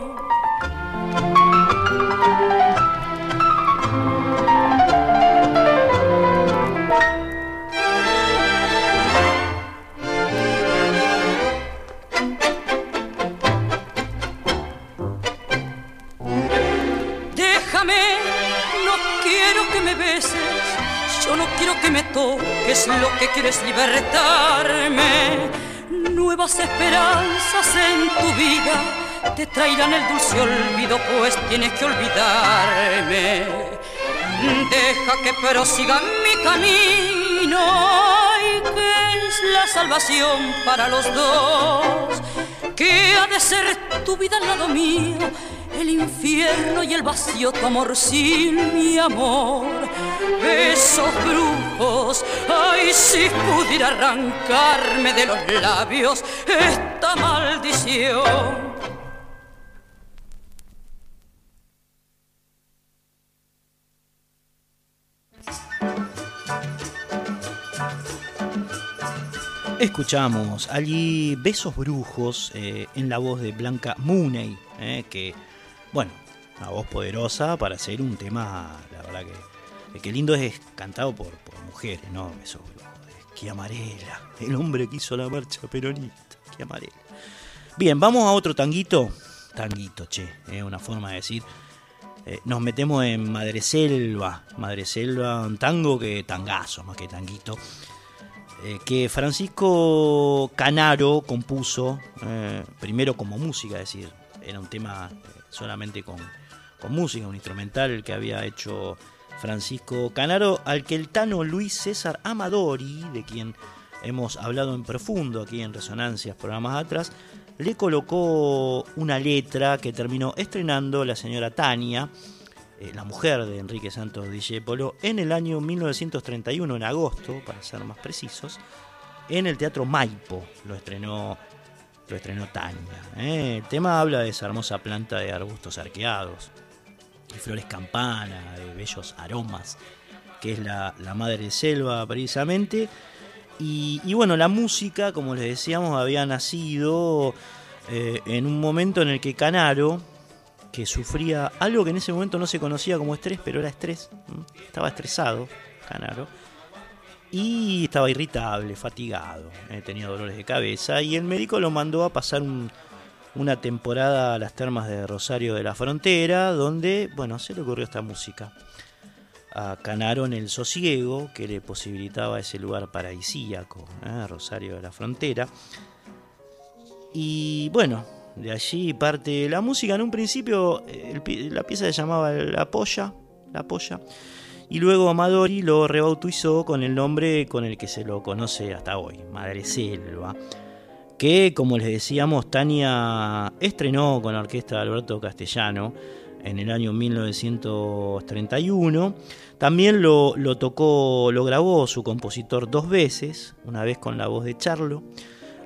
Yo no quiero que me toques, lo que quieres libertarme. Nuevas esperanzas en tu vida te traerán el dulce olvido, pues tienes que olvidarme. Deja que prosiga mi camino, y que es la salvación para los dos. Que ha de ser tu vida al lado mío el infierno y el vacío, tu amor sin mi amor. Besos brujos, ay, si pudiera arrancarme de los labios esta maldición. Escuchamos allí Besos Brujos eh, en la voz de Blanca Mooney, eh, que bueno, una voz poderosa para hacer un tema, la verdad que, que lindo es cantado por, mujeres, ¿no? Eso, amarela, el hombre que hizo la marcha peronista, amarela. Bien, vamos a otro tanguito, tanguito, che, es una forma de decir. Eh, nos metemos en Madre Selva, Madre Selva, un tango que tangazo, más que tanguito. Eh, que Francisco Canaro compuso, eh, primero como música, es decir, era un tema solamente con, música, un instrumental que había hecho Francisco Canaro, al que el tano Luis César Amadori, de quien hemos hablado en profundo aquí en Resonancias, programas atrás, le colocó una letra que terminó estrenando la señora Tania, eh, la mujer de Enrique Santos Discépolo, en el año 1931, en agosto, para ser más precisos, en el Teatro Maipo. Lo estrenó lo estrenó Tania. ¿eh? El tema habla de esa hermosa planta de arbustos arqueados, de flores campana, de bellos aromas, que es la, madre selva precisamente. Y, bueno, la música, como les decíamos, había nacido eh, en un momento en el que Canaro, que sufría algo que en ese momento no se conocía como estrés, pero era estrés, estaba estresado, Canaro, y estaba irritable, fatigado, eh, tenía dolores de cabeza y el médico lo mandó a pasar una temporada a las termas de Rosario de la Frontera, donde, bueno, se le ocurrió esta música. A Canaro en el sosiego, que le posibilitaba ese lugar paradisíaco, eh, Rosario de la Frontera. Y bueno, de allí parte la música. En un principio la pieza se llamaba La Polla, La Polla y luego Amadori lo rebautizó con el nombre con el que se lo conoce hasta hoy, Madre Selva, que como les decíamos, Tania estrenó con la orquesta de Alberto Castellano en el año 1931. También lo, lo tocó, lo grabó su compositor dos veces, una vez con la voz de Charlo,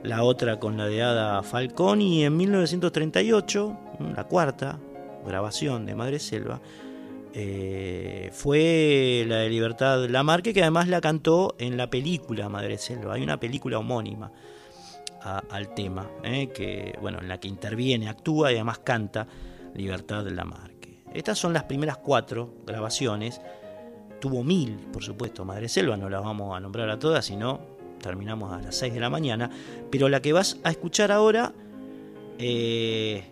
la otra con la de Ada Falcón y en 1938, la cuarta grabación de Madre Selva, eh, fue la de Libertad Lamarque, que además la cantó en la película Madre Selva. Hay una película homónima al tema, eh, que, bueno, en la que interviene, actúa y además canta Libertad Lamarque. Estas son las primeras cuatro grabaciones. Tuvo mil, por supuesto, Madre Selva, no las vamos a nombrar a todas, sino terminamos a las 6 de la mañana. Pero la que vas a escuchar ahora eh,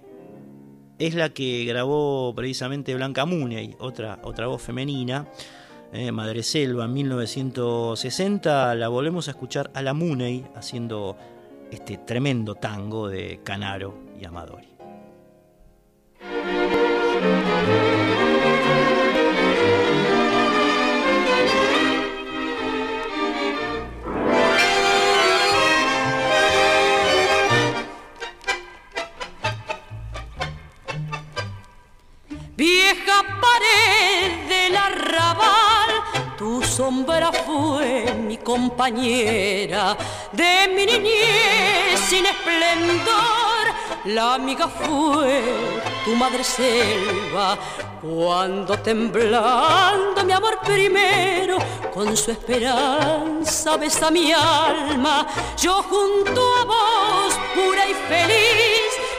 es la que grabó precisamente Blanca Muney, otra, otra voz femenina, eh, Madre Selva, en 1960. La volvemos a escuchar a la Muney haciendo este tremendo tango de Canaro y Amadori. pared del arrabal, tu sombra fue mi compañera de mi niñez sin esplendor. La amiga fue tu madre selva, cuando temblando mi amor primero, con su esperanza besa mi alma, yo junto a vos pura y feliz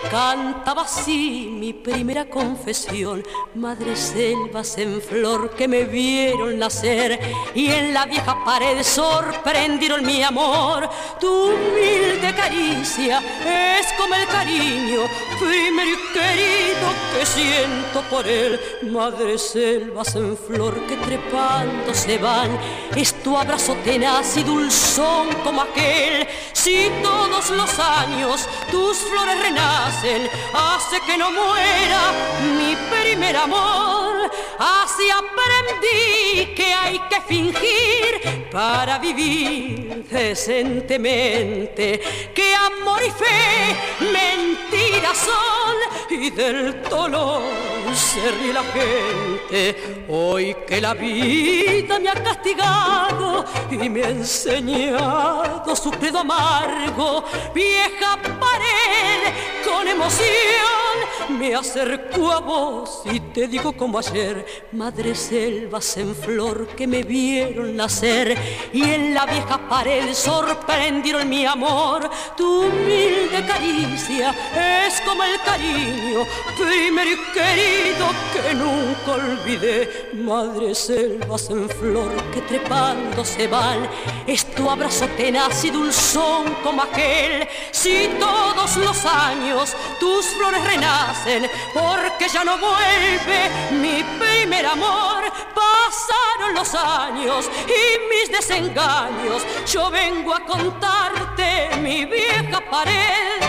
Cantaba así mi primera confesión, madre selvas en flor que me vieron nacer y en la vieja pared sorprendieron mi amor. Tu humilde caricia es como el cariño primero y querido que siento por él. Madre selvas en flor que trepando se van, es tu abrazo tenaz y dulzón como aquel. Si todos los años tus flores renacen, hace que no muera mi primer amor. Así aprendí que hay que fingir para vivir decentemente, que amor y fe mentiras son y del dolor se ríe la gente. Hoy que la vida me ha castigado y me ha enseñado su pedo amargo, vieja pared emoción me acerco a vos y te digo como ayer, madre selvas en flor que me vieron nacer y en la vieja pared sorprendieron mi amor. Tu humilde caricia es como el cariño primero y querido que nunca olvidé. Madre selvas en flor que trepando se van, es tu abrazo tenaz y dulzón como aquel. Si todos los años tus flores renacen, porque ya no vuelve mi primer amor. Pasaron los años y mis desengaños, yo vengo a contarte mi vieja pared.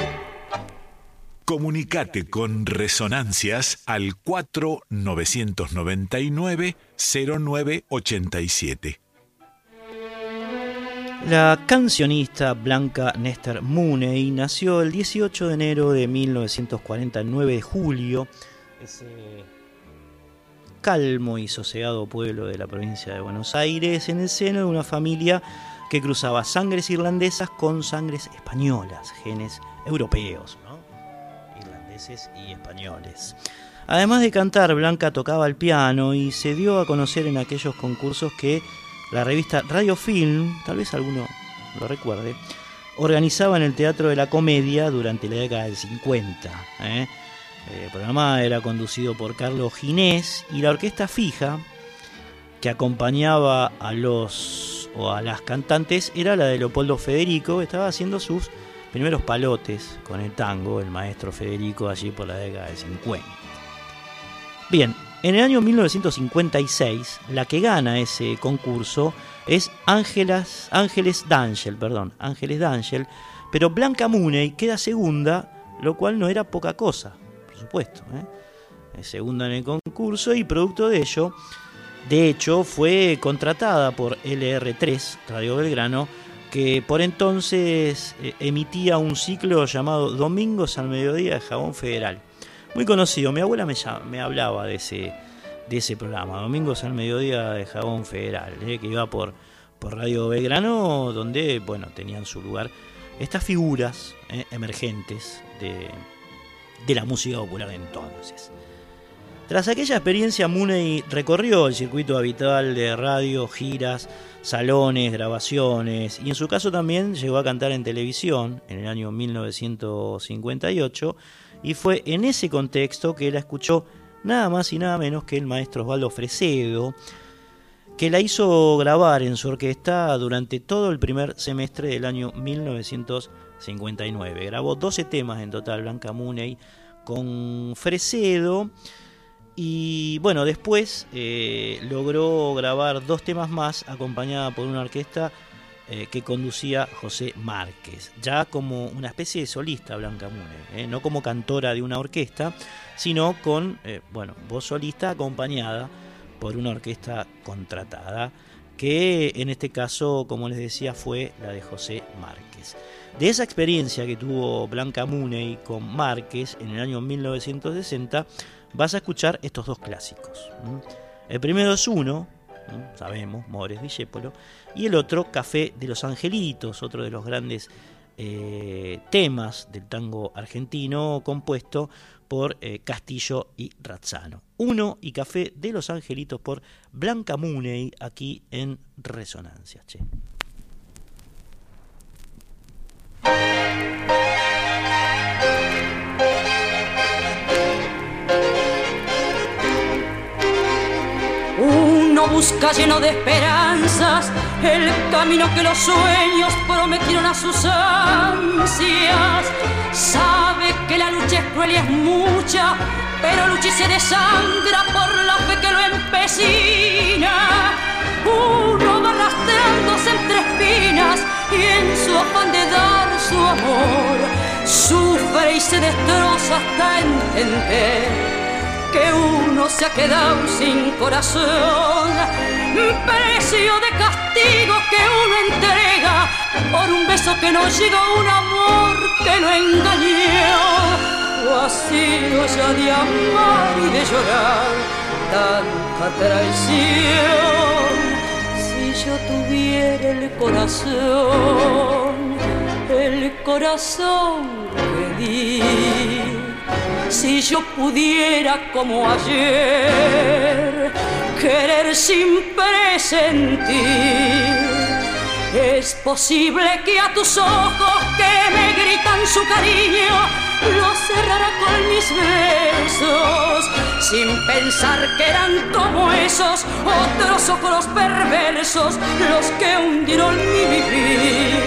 Comunicate con Resonancias al 4999 0987. La cancionista Blanca Nester Mooney nació el 18 de enero de 1949 de julio, ese calmo y sosegado pueblo de la provincia de Buenos Aires, en el seno de una familia que cruzaba sangres irlandesas con sangres españolas, genes europeos, irlandeses y españoles. Además de cantar, Blanca tocaba el piano y se dio a conocer en aquellos concursos que la revista Radio Film, tal vez alguno lo recuerde, organizaba en el Teatro de la Comedia durante la década del 50. ¿eh? El programa era conducido por Carlos Ginés y la orquesta fija que acompañaba a los o a las cantantes era la de Leopoldo Federico, que estaba haciendo sus primeros palotes con el tango, el maestro Federico allí por la década del 50. Bien, en el año 1956, la que gana ese concurso es Ángeles D'Angel, perdón, Ángeles D'Angel, pero Blanca Mooney queda segunda, lo cual no era poca cosa, por supuesto. ¿eh? Segunda en el concurso y producto de ello, de hecho, fue contratada por LR3, Radio Belgrano, que por entonces eh, emitía un ciclo llamado Domingos al Mediodía de Jabón Federal muy conocido. Mi abuela me, me hablaba de ese, de ese programa, Domingos al Mediodía de Jabón Federal, eh, que iba por, por Radio Belgrano, donde bueno, tenían su lugar estas figuras eh, emergentes de, de la música popular de entonces. Tras aquella experiencia, Mooney recorrió el circuito habitual de radio, giras, salones, grabaciones y en su caso también llegó a cantar en televisión en el año 1958 y fue en ese contexto que la escuchó nada más y nada menos que el maestro Osvaldo Fresedo, que la hizo grabar en su orquesta durante todo el primer semestre del año 1959. Grabó 12 temas en total, Blanca Mooney, con Fresedo. Y bueno, después eh, logró grabar dos temas más acompañada por una orquesta eh, que conducía José Márquez, ya como una especie de solista Blanca Mune, eh, no como cantora de una orquesta, sino con, eh, bueno, voz solista acompañada por una orquesta contratada, que en este caso, como les decía, fue la de José Márquez. De esa experiencia que tuvo Blanca Muney con Márquez en el año 1960, vas a escuchar estos dos clásicos. El primero es uno, ¿no? sabemos, Mores Discépolo, y el otro, Café de los Angelitos, otro de los grandes eh, temas del tango argentino compuesto por eh, Castillo y Razzano. Uno y Café de los Angelitos por Blanca Muney aquí en Resonancia. Che. Busca lleno de esperanzas el camino que los sueños prometieron a sus ansias. Sabe que la lucha es cruel y es mucha, pero lucha y se desangra por la fe que lo empecina. Uno va arrastrándose entre espinas y en su afán de dar su amor, sufre y se destroza hasta entender que uno se ha quedado sin corazón, precio de castigo que uno entrega por un beso que no llegó, un amor que lo engañó. Vacío ya de amar y de llorar tanta traición. Si yo tuviera el corazón, el corazón que di si yo pudiera como ayer querer sin presentir, es posible que a tus ojos que me gritan su cariño los cerrara con mis besos, sin pensar que eran como esos otros ojos perversos los que hundieron mi vivir.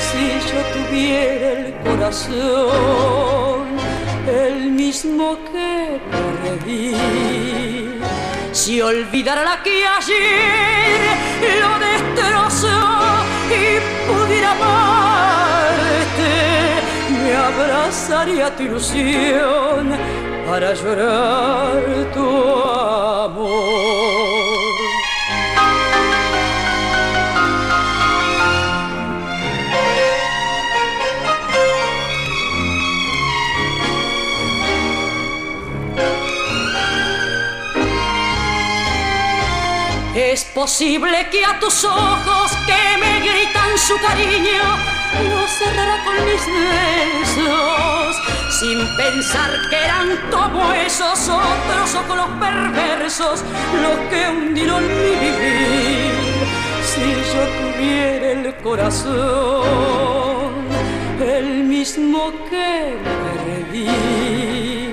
Si yo tuviera el corazón el mismo que perdí. Si olvidara la que ayer lo destrozó y pudiera amarte, me abrazaría tu ilusión para llorar tu amor. Posible que a tus ojos que me gritan su cariño no cerrara con mis besos, sin pensar que eran como esos otros ojos perversos los que hundieron mi vivir. Si yo tuviera el corazón, el mismo que perdí,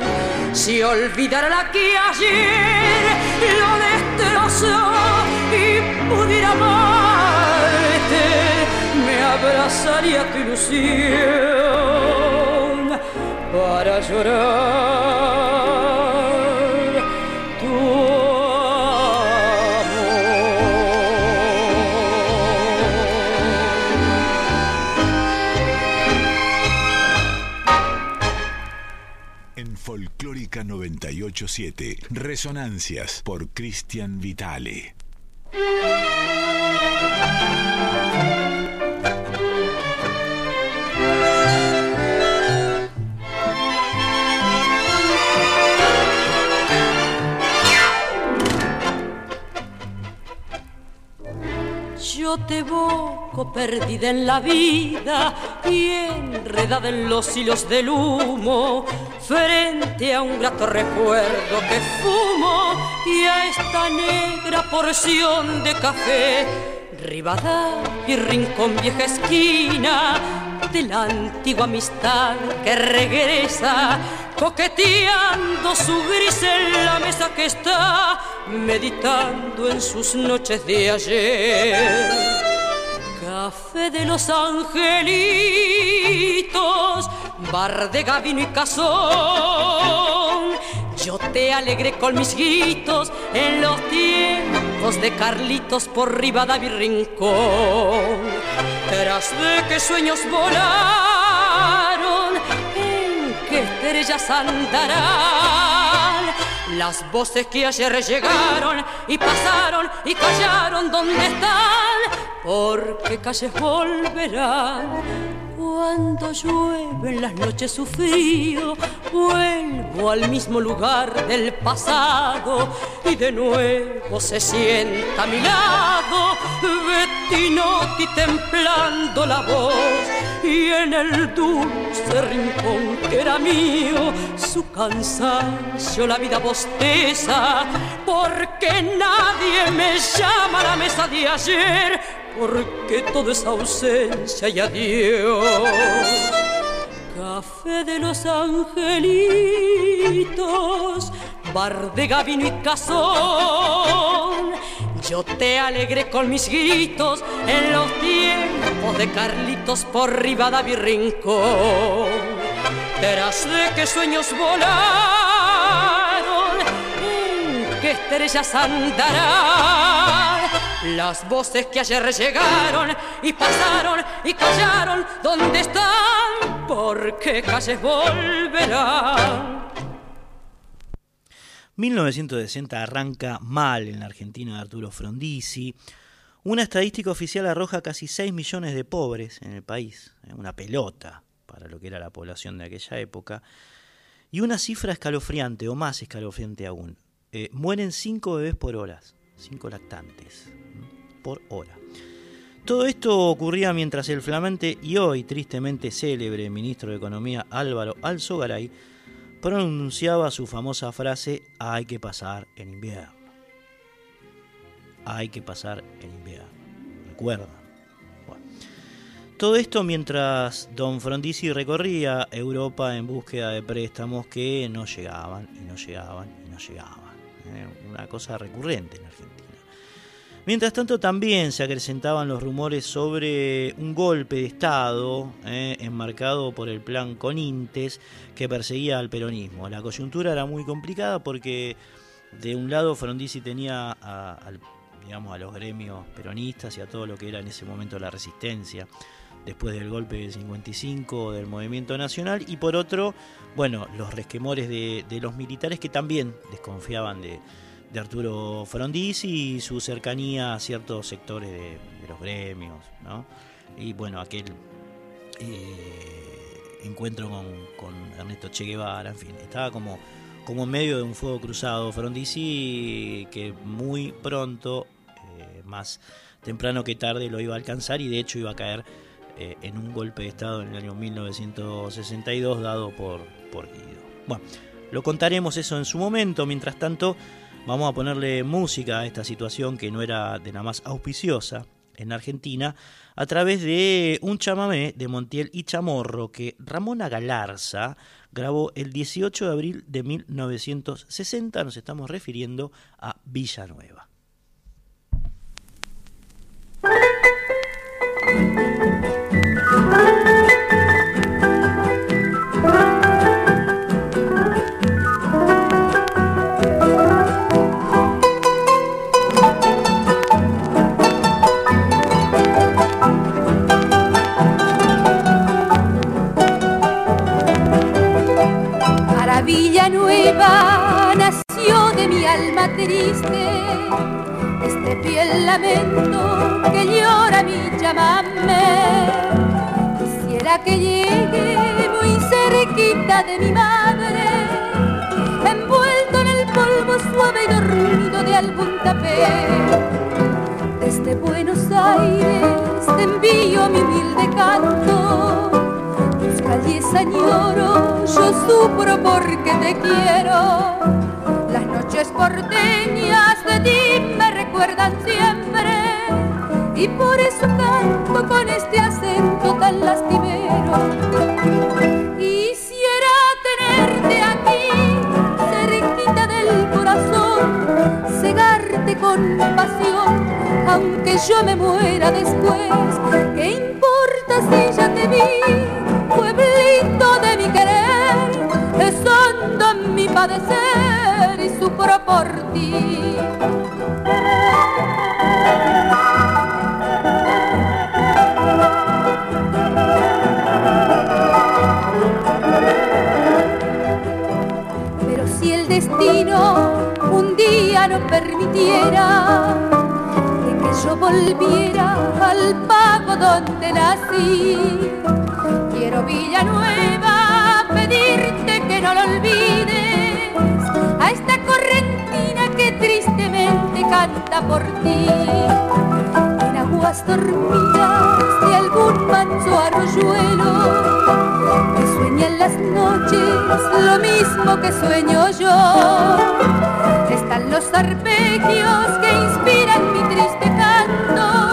si olvidara que ayer lo destrozó pudiera amarte, me abrazaría tu ilusión para llorar tu En Folclórica 987, Resonancias por Cristian Vitale. Yo te evoco perdida en la vida enredada en los hilos del humo, frente a un grato recuerdo que fumo y a esta negra porción de café. Rivadavia y rincón vieja esquina de la antigua amistad que regresa coqueteando su gris en la mesa que está meditando en sus noches de ayer. Café de los angelitos, bar de gavino y cazón. Yo te alegré con mis gritos en los tiempos de Carlitos por Rivadavia y Rincón. Tras de que sueños volaron, en qué estrellas andarán. Las voces que ayer llegaron y pasaron y callaron, ¿dónde están? Porque calles volverán Cuando llueve en las noches su frío, vuelvo al mismo lugar del pasado y de nuevo se sienta a mi lado Bettinotti templando la voz y en el dulce rincón que era mío su cansancio la vida bosteza porque nadie me llama a la mesa de ayer porque todo es ausencia y adiós. Café de los angelitos, bar de gavino y cazón. Yo te alegré con mis gritos en los tiempos de Carlitos por Rivadavia y Rincón. Verás de qué sueños volaron, en qué estrellas andarán las voces que ayer llegaron y pasaron y callaron, ¿dónde están? ¿Por qué calles volverán? 1960 arranca mal en la Argentina de Arturo Frondizi. Una estadística oficial arroja casi 6 millones de pobres en el país, ¿eh? una pelota para lo que era la población de aquella época. Y una cifra escalofriante, o más escalofriante aún, eh, mueren 5 bebés por horas, 5 lactantes por hora. Todo esto ocurría mientras el flamante y hoy tristemente célebre ministro de Economía Álvaro Alzogaray pronunciaba su famosa frase hay que pasar en invierno. Hay que pasar en invierno. Recuerda. Todo esto mientras don Frondizi recorría Europa en búsqueda de préstamos que no llegaban y no llegaban y no llegaban. ¿eh? Una cosa recurrente en Argentina. Mientras tanto también se acrecentaban los rumores sobre un golpe de Estado eh, enmarcado por el plan Conintes que perseguía al peronismo. La coyuntura era muy complicada porque de un lado Frondizi tenía a, digamos, a los gremios peronistas y a todo lo que era en ese momento la resistencia después del golpe del 55 del movimiento nacional y por otro, bueno, los resquemores de los militares que también desconfiaban de, de Arturo Frondizi y su cercanía a ciertos sectores de, los gremios, ¿no? Y bueno, aquel eh, encuentro con, Ernesto Che Guevara, en fin, estaba como, como en medio de un fuego cruzado Frondizi que muy pronto, eh, más temprano que tarde, lo iba a alcanzar y de hecho iba a caer eh, en un golpe de Estado en el año 1962 dado por, por Guido. Bueno, lo contaremos eso en su momento, mientras tanto Vamos a ponerle música a esta situación que no era de la más auspiciosa en Argentina a través de un chamamé de Montiel y Chamorro que Ramona Galarza grabó el 18 de abril de 1960. Nos estamos refiriendo a Villanueva. Este fiel lamento que llora mi llamame. Quisiera que llegue muy cerquita de mi madre, envuelto en el polvo suave y dormido de algún tapete. Desde Buenos Aires te envío mi humilde canto calles añoro, yo sufro porque te quiero. Noches porteñas de ti me recuerdan siempre y por eso canto con este acento tan lastimero. Quisiera tenerte aquí, cerquita del corazón, cegarte con pasión, aunque yo me muera después. ¿Qué importa si ya te vi? pueblito de mi querer, es hondo mi padecer y sufro por ti. Pero si el destino un día no permitiera que yo volviera al pago donde nací, Quiero Villanueva pedirte que no lo olvides esta correntina que tristemente canta por ti. En aguas dormidas de algún manso arroyuelo que sueña en las noches lo mismo que sueño yo. Están los arpegios que inspiran mi triste canto,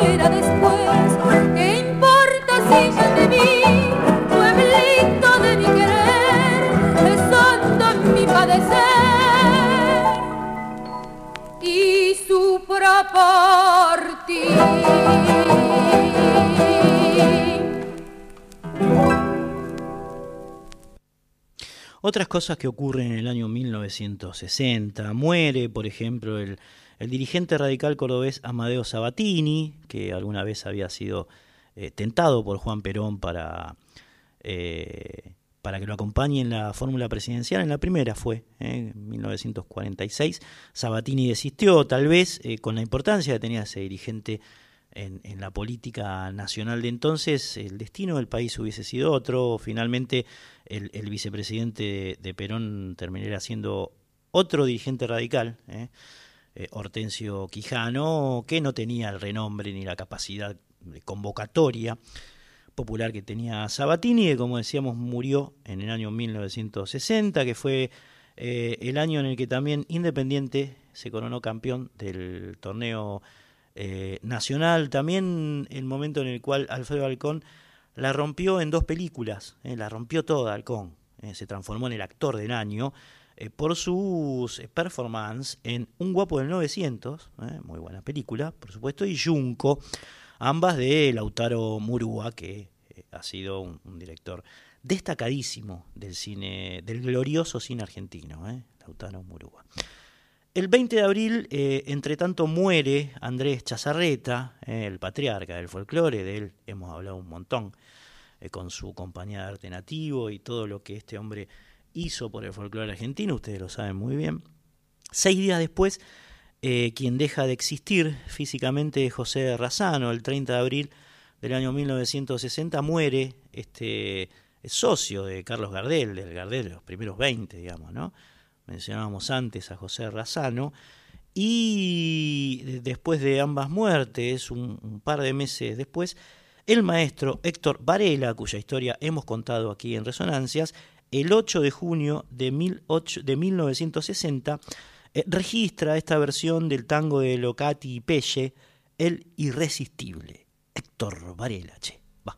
muera después. ¿Qué importa si yo te vi, pueblito de mi querer, es hondo en mi padecer? Y sufro por. Otras cosas que ocurren en el año 1960. Muere, por ejemplo, el, el dirigente radical cordobés Amadeo Sabatini, que alguna vez había sido eh, tentado por Juan Perón para, eh, para que lo acompañe en la fórmula presidencial. En la primera fue, eh, en 1946. Sabatini desistió, tal vez eh, con la importancia que tenía ese dirigente en, en, la política nacional de entonces, el destino del país hubiese sido otro. Finalmente, el, vicepresidente de, Perón terminaría siendo otro dirigente radical. Eh, Hortensio Quijano, que no tenía el renombre ni la capacidad de convocatoria popular que tenía Sabatini, que como decíamos murió en el año 1960, que fue eh, el año en el que también Independiente se coronó campeón del torneo eh, nacional, también el momento en el cual Alfredo Alcón la rompió en dos películas, la rompió toda Alcón, eh, se transformó en el actor del año eh, por sus performances en Un guapo del 900, muy buena película, por supuesto, y Junco, ambas de Lautaro Murúa, que ha sido un, director destacadísimo del cine, del glorioso cine argentino, Lautaro Murúa. El 20 de abril, eh, entre tanto, muere Andrés Chazarreta, eh, el patriarca del folclore, de él hemos hablado un montón, eh, con su compañía de arte nativo y todo lo que este hombre hizo por el folclore argentino, ustedes lo saben muy bien. Seis días después, quien deja de existir físicamente es José Razano, el 30 de abril del año 1960, muere este socio de Carlos Gardel, del Gardel de los primeros 20, digamos, ¿no? mencionábamos antes a José Razano, y después de ambas muertes, un, un, par de meses después, el maestro Héctor Varela, cuya historia hemos contado aquí en Resonancias, el 8 de junio de, 18, de 1960, eh, registra esta versión del tango de Locati y Pelle, El Irresistible, Héctor Varela. Che. Va.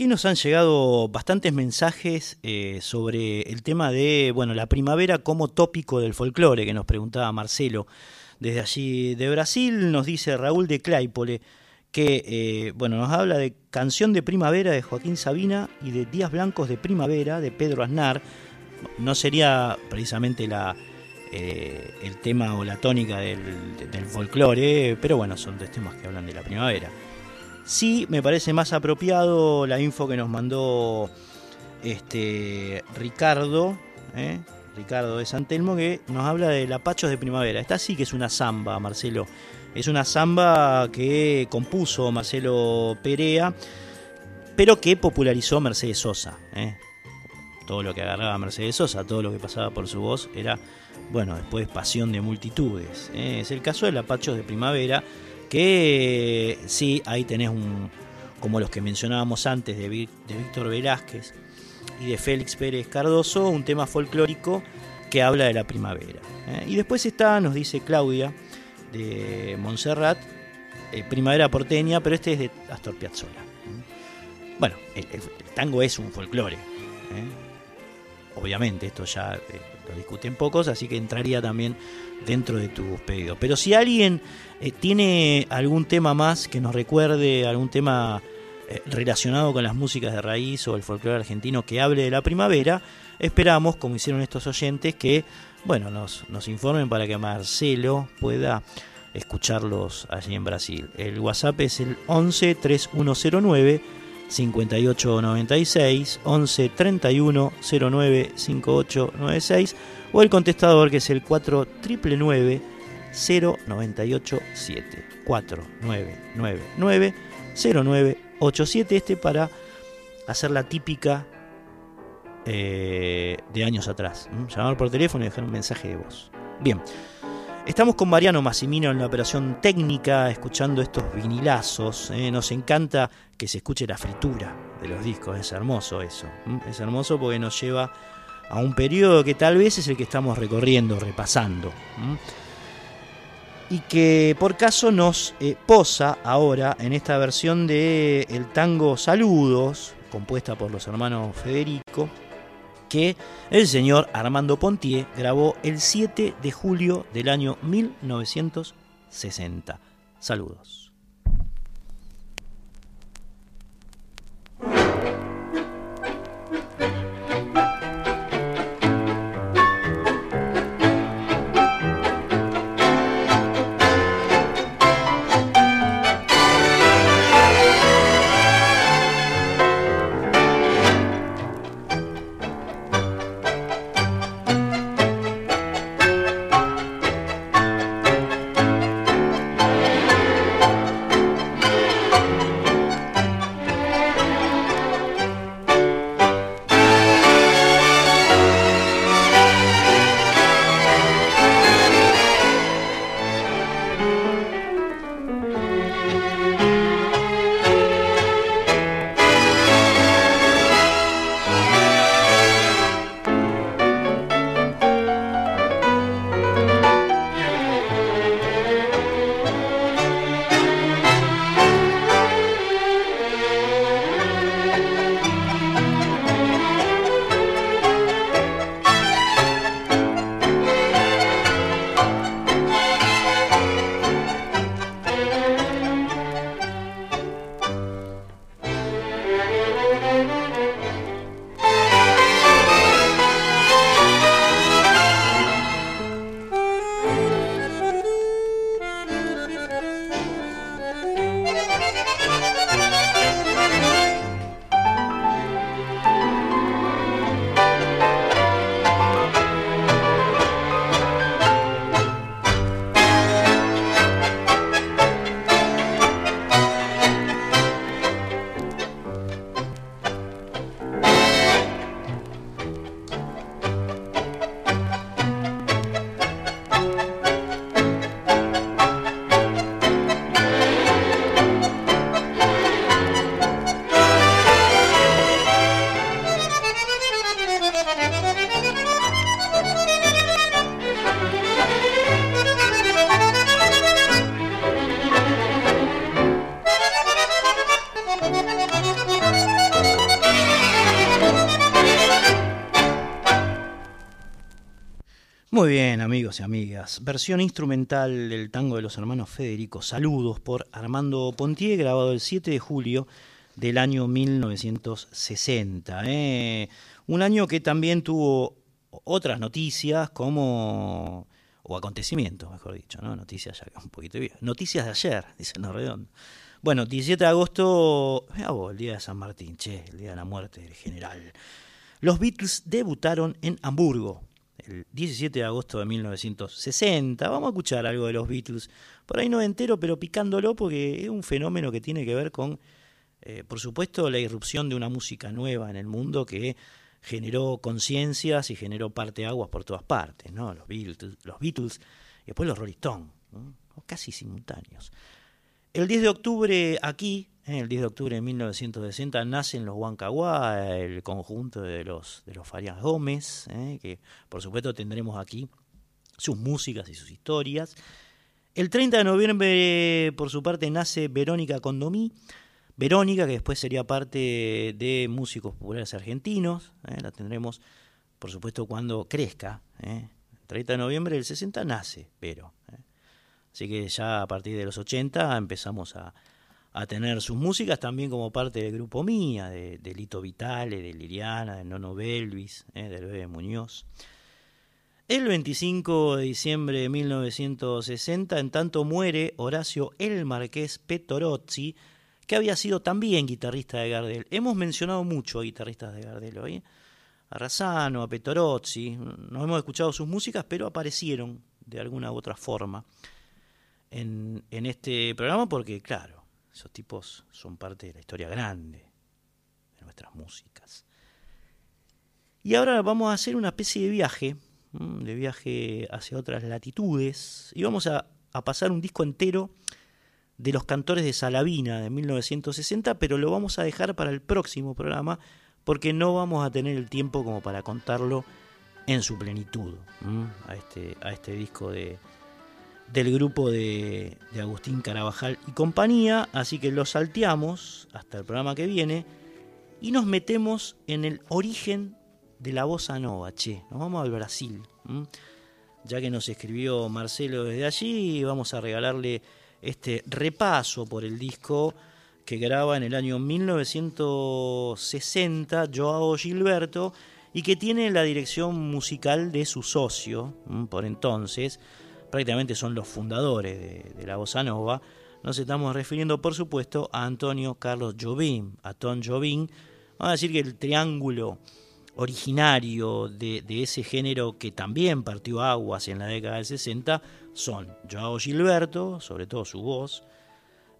Aquí nos han llegado bastantes mensajes eh, sobre el tema de, bueno, la primavera como tópico del folclore, que nos preguntaba Marcelo. Desde allí de Brasil nos dice Raúl de Claypole que, eh, bueno, nos habla de Canción de Primavera de Joaquín Sabina y de Días Blancos de Primavera de Pedro Aznar. No sería precisamente la, eh, el tema o la tónica del, del folclore, pero bueno, son tres temas que hablan de la primavera. Sí, me parece más apropiado la info que nos mandó este Ricardo, ¿eh? Ricardo de Santelmo, que nos habla de Lapachos de Primavera. Esta sí que es una samba, Marcelo. Es una samba que compuso Marcelo Perea, pero que popularizó Mercedes Sosa. ¿eh? Todo lo que agarraba Mercedes Sosa, todo lo que pasaba por su voz era, bueno, después pasión de multitudes. ¿eh? Es el caso de Lapachos de Primavera que sí, ahí tenés un, como los que mencionábamos antes de, Víctor Velázquez y de Félix Pérez Cardoso, un tema folclórico que habla de la primavera. ¿eh? Y después está, nos dice Claudia, de Montserrat, eh, Primavera porteña, pero este es de Astor Piazzolla. ¿eh? Bueno, el, tango es un folclore. Obviamente, esto ya lo discuten pocos, así que entraría también dentro de tus pedidos. Pero si alguien eh, ¿Tiene algún tema más que nos recuerde, algún tema eh, relacionado con las músicas de raíz o el folclore argentino que hable de la primavera? Esperamos, como hicieron estos oyentes, que bueno, nos, informen para que Marcelo pueda escucharlos allí en Brasil. El WhatsApp es el 11 3109 5896 11 31 09 5896 o el contestador que es el 4999 0987 4999 0987 este para hacer la típica eh, de años atrás. Llamar por teléfono y dejar un mensaje de voz. Bien, estamos con Mariano Massimino en la operación técnica, escuchando estos vinilazos. ¿eh? Nos encanta que se escuche la fritura de los discos, es hermoso eso. Es hermoso porque nos lleva a un periodo que tal vez es el que estamos recorriendo, repasando y que por caso nos eh, posa ahora en esta versión de el tango Saludos, compuesta por los hermanos Federico, que el señor Armando Pontier grabó el 7 de julio del año 1960. Saludos. Amigas, versión instrumental del tango de los hermanos Federico, Saludos por Armando Pontier, grabado el 7 de julio del año 1960. ¿eh? Un año que también tuvo otras noticias como, o acontecimientos, mejor dicho, ¿no? Noticias ya un poquito Noticias de ayer, dice Redondo. Bueno, 17 de agosto, el día de San Martín, che, el día de la muerte del general. Los Beatles debutaron en Hamburgo, el 17 de agosto de 1960. Vamos a escuchar algo de los Beatles. Por ahí no entero, pero picándolo porque es un fenómeno que tiene que ver con, eh, por supuesto, la irrupción de una música nueva en el mundo que generó conciencias y generó parteaguas por todas partes, ¿no? Los Beatles, los Beatles y después los Rolling Stones, casi simultáneos. El 10 de octubre aquí, el 10 de octubre de 1960 nacen los Huancaguá, el conjunto de los, de los Farias Gómez, ¿eh? que por supuesto tendremos aquí sus músicas y sus historias. El 30 de noviembre, por su parte, nace Verónica Condomí. Verónica, que después sería parte de Músicos Populares Argentinos. ¿eh? La tendremos, por supuesto, cuando crezca. ¿eh? El 30 de noviembre del 60 nace Vero. Así que ya a partir de los 80 empezamos a, a tener sus músicas también como parte del grupo Mía, de, Lito Vitale, de Liliana, de Nono Belvis, eh, del Bebe Muñoz. El 25 de diciembre de 1960, en tanto muere Horacio El Marqués Petorozzi, que había sido también guitarrista de Gardel. Hemos mencionado mucho a guitarristas de Gardel hoy. A Razano, a Petorozzi, no hemos escuchado sus músicas, pero aparecieron de alguna u otra forma en este programa porque, claro, esos tipos son parte de la historia grande de nuestras músicas. Y ahora vamos a hacer una especie de viaje, de viaje hacia otras latitudes, y vamos a, pasar un disco entero de los cantores de Salavina de 1960, pero lo vamos a dejar para el próximo programa porque no vamos a tener el tiempo como para contarlo en su plenitud a, este, a este disco de, del grupo de, Agustín Carabajal y compañía, así que lo salteamos hasta el programa que viene y nos metemos en el origen de la bossa nova, che, nos vamos al Brasil, ya que nos escribió Marcelo desde allí, vamos a regalarle este repaso por el disco que graba en el año 1960 Joao Gilberto y que tiene la dirección musical de su socio, por entonces, prácticamente son los fundadores de, la bossa nova, nos estamos refiriendo por supuesto a Antonio Carlos Jobim, a Tom Jobim, vamos a decir que el triángulo originario de, ese género que también partió aguas en la década del 60 son Joao Gilberto, sobre todo su voz,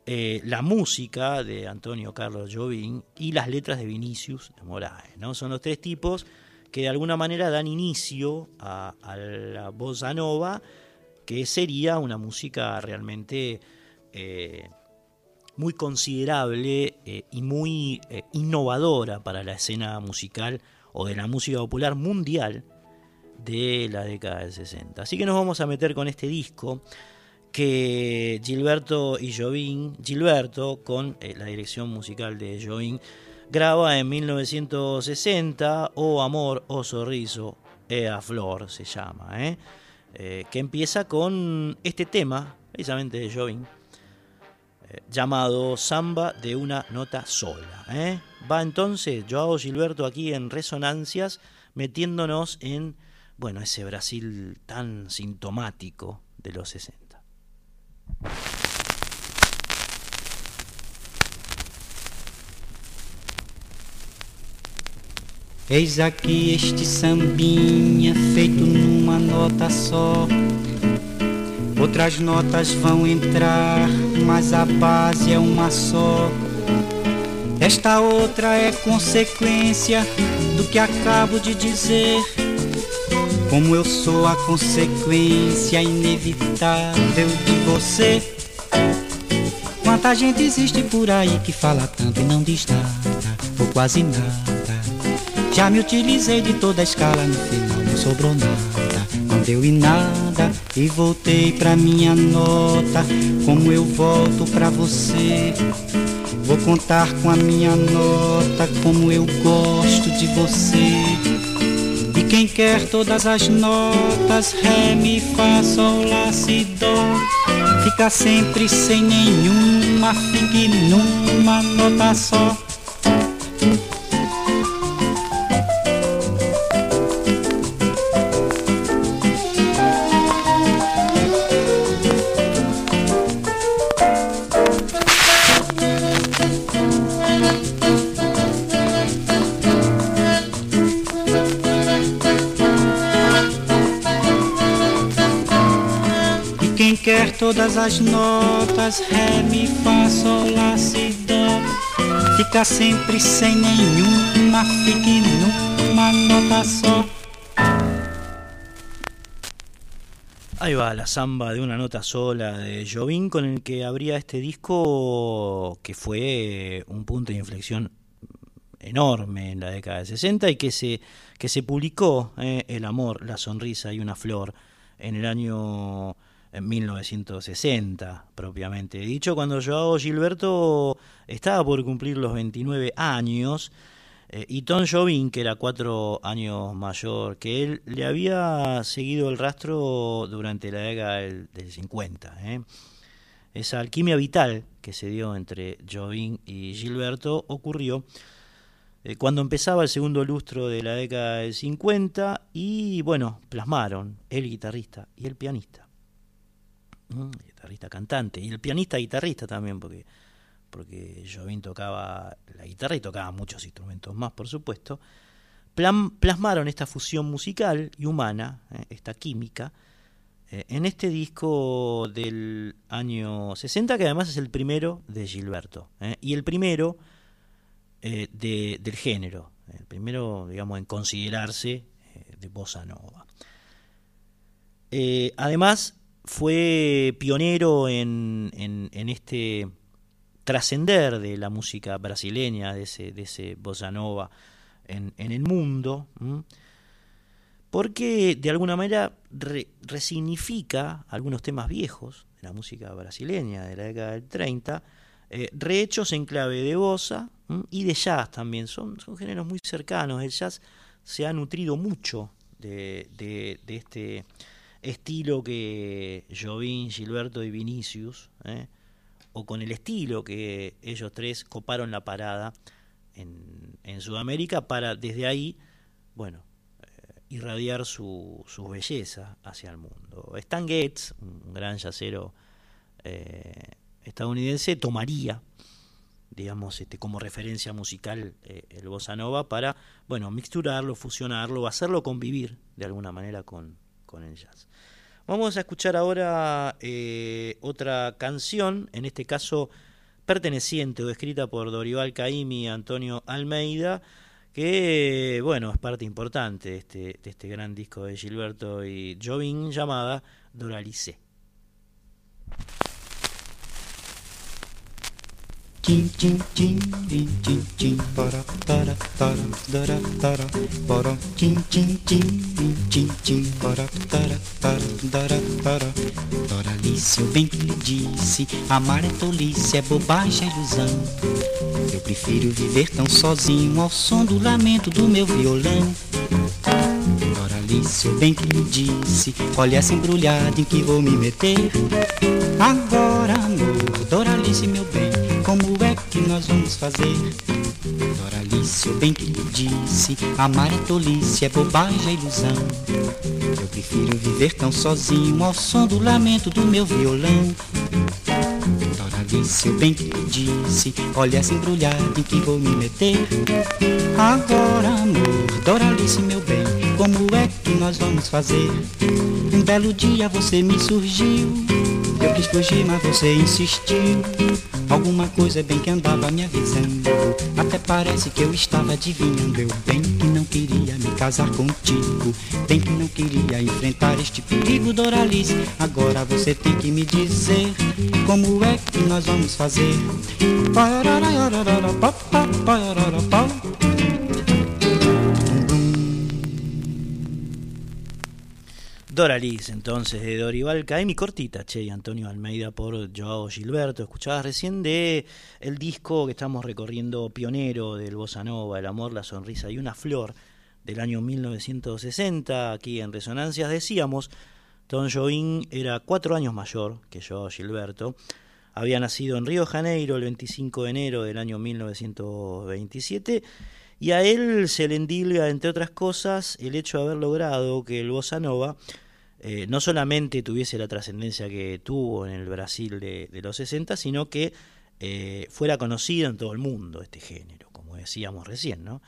eh, la música de Antonio Carlos Jobim y las letras de Vinicius de Moraes. ¿no? Son los tres tipos que de alguna manera dan inicio a, a la bossa nova que sería una música realmente eh, muy considerable eh, y muy eh, innovadora para la escena musical o de la música popular mundial de la década del 60. Así que nos vamos a meter con este disco que Gilberto y Jovin, Gilberto con la dirección musical de Jovin, graba en 1960, O Amor, O Sorriso, E a Flor se llama, ¿eh? Eh, que empieza con este tema, precisamente de Jovin, eh, llamado Samba de una nota sola. ¿eh? Va entonces Joao Gilberto aquí en Resonancias, metiéndonos en bueno, ese Brasil tan sintomático de los 60. Eis aqui este sambinha feito numa nota só. Outras notas vão entrar, mas a base é uma só. Esta outra é consequência do que acabo de dizer. Como eu sou a consequência inevitável de você. Quanta gente existe por aí que fala tanto e não diz nada, ou quase nada. Já me utilizei de toda a escala, no final não sobrou nada. Não deu em nada e voltei pra minha nota. Como eu volto pra você, vou contar com a minha nota. Como eu gosto de você. E quem quer todas as notas, Ré, Mi, Fá, Sol, Lá, Si, Dó, fica sempre sem nenhuma, fique numa nota só. Todas as notas, Ré, Mi, Fá, Sol, Lá, Si, Dó. Fica sempre sem nenhuma, fique numa nota só. Ahí va la samba de una nota sola de Jobim con el que abría este disco que fue un punto de inflexión enorme en la década de 60 y que se, que se publicó, eh, El amor, la sonrisa y una flor, en el año en 1960, propiamente dicho, cuando Joao Gilberto estaba por cumplir los 29 años, eh, y Tom Jobim, que era cuatro años mayor que él, le había seguido el rastro durante la década del, 50. ¿eh? Esa alquimia vital que se dio entre Jobim y Gilberto ocurrió eh, cuando empezaba el segundo lustro de la década del 50 y bueno, plasmaron el guitarrista y el pianista guitarrista cantante, y el pianista guitarrista también, porque, porque Jovin tocaba la guitarra y tocaba muchos instrumentos más, por supuesto, plasmaron esta fusión musical y humana, eh, esta química, eh, en este disco del año 60, que además es el primero de Gilberto, eh, y el primero de, del género, el primero, digamos, en considerarse de bossa nova. además, fue pionero en, en, este trascender de la música brasileña, de ese, de ese bossa nova en, en el mundo, porque de alguna manera resignifica algunos temas viejos de la música brasileña de la década del 30, eh, rehechos en clave de bossa y de jazz también, son, son géneros muy cercanos, el jazz se ha nutrido mucho de, de, de este estilo que Jovín, Gilberto y Vinicius, ¿eh? o con el estilo que ellos tres coparon la parada en, en Sudamérica para desde ahí, bueno, eh, irradiar su, su, belleza hacia el mundo. Stan Getz, un gran yacero eh, estadounidense, tomaría digamos, este, como referencia musical el bossa nova para, bueno, mixturarlo, fusionarlo, hacerlo convivir de alguna manera con, con el jazz. Vamos a escuchar ahora eh, otra canción, en este caso perteneciente o escrita por Dorival Caimi y Antonio Almeida, que bueno, es parte importante de este, de este gran disco de Gilberto y Jovin llamada Doralice. Chin chin chin chin chin chin para para para dara dara. Para chin chin chin chin chin para para para dara dara. Doralice, eu bem que lhe disse Amar é tolice, é bobagem, é ilusão. Eu prefiro viver tão sozinho Ao som do lamento do meu violão. Doralice, eu bem que lhe disse Olha essa embrulhada em que vou me meter. Agora, amor, Doralice, meu bem que nós vamos fazer? Doralice, eu bem que lhe disse Amar é tolice, é bobagem, é ilusão Eu prefiro viver tão sozinho Ao som do lamento do meu violão Doralice, eu bem que lhe disse Olha essa embrulhada em que vou me meter Agora, amor, Doralice, meu bem Como é que nós vamos fazer? Um belo dia você me surgiu Eu quis fugir, mas você insistiu. Alguma coisa bem que andava me avisando. Até parece que eu estava adivinhando. Eu bem que não queria me casar contigo. Bem que não queria enfrentar este perigo Doralice. Agora você tem que me dizer Como é que nós vamos fazer Doralice, entonces, de Dorival Caemi, cortita, che, y Antonio Almeida por Joao Gilberto. Escuchabas recién de el disco que estamos recorriendo, pionero del Bossa Nova, El amor, la sonrisa y una flor, del año 1960, aquí en Resonancias. Decíamos, Tom Jobim era cuatro años mayor que yo, Gilberto, había nacido en Río Janeiro el 25 de enero del año 1927 y a él se le endilga, entre otras cosas, el hecho de haber logrado que el bossa nova eh, no solamente tuviese la trascendencia que tuvo en el Brasil de, los 60, sino que eh, fuera conocido en todo el mundo este género, como decíamos recién, ¿no?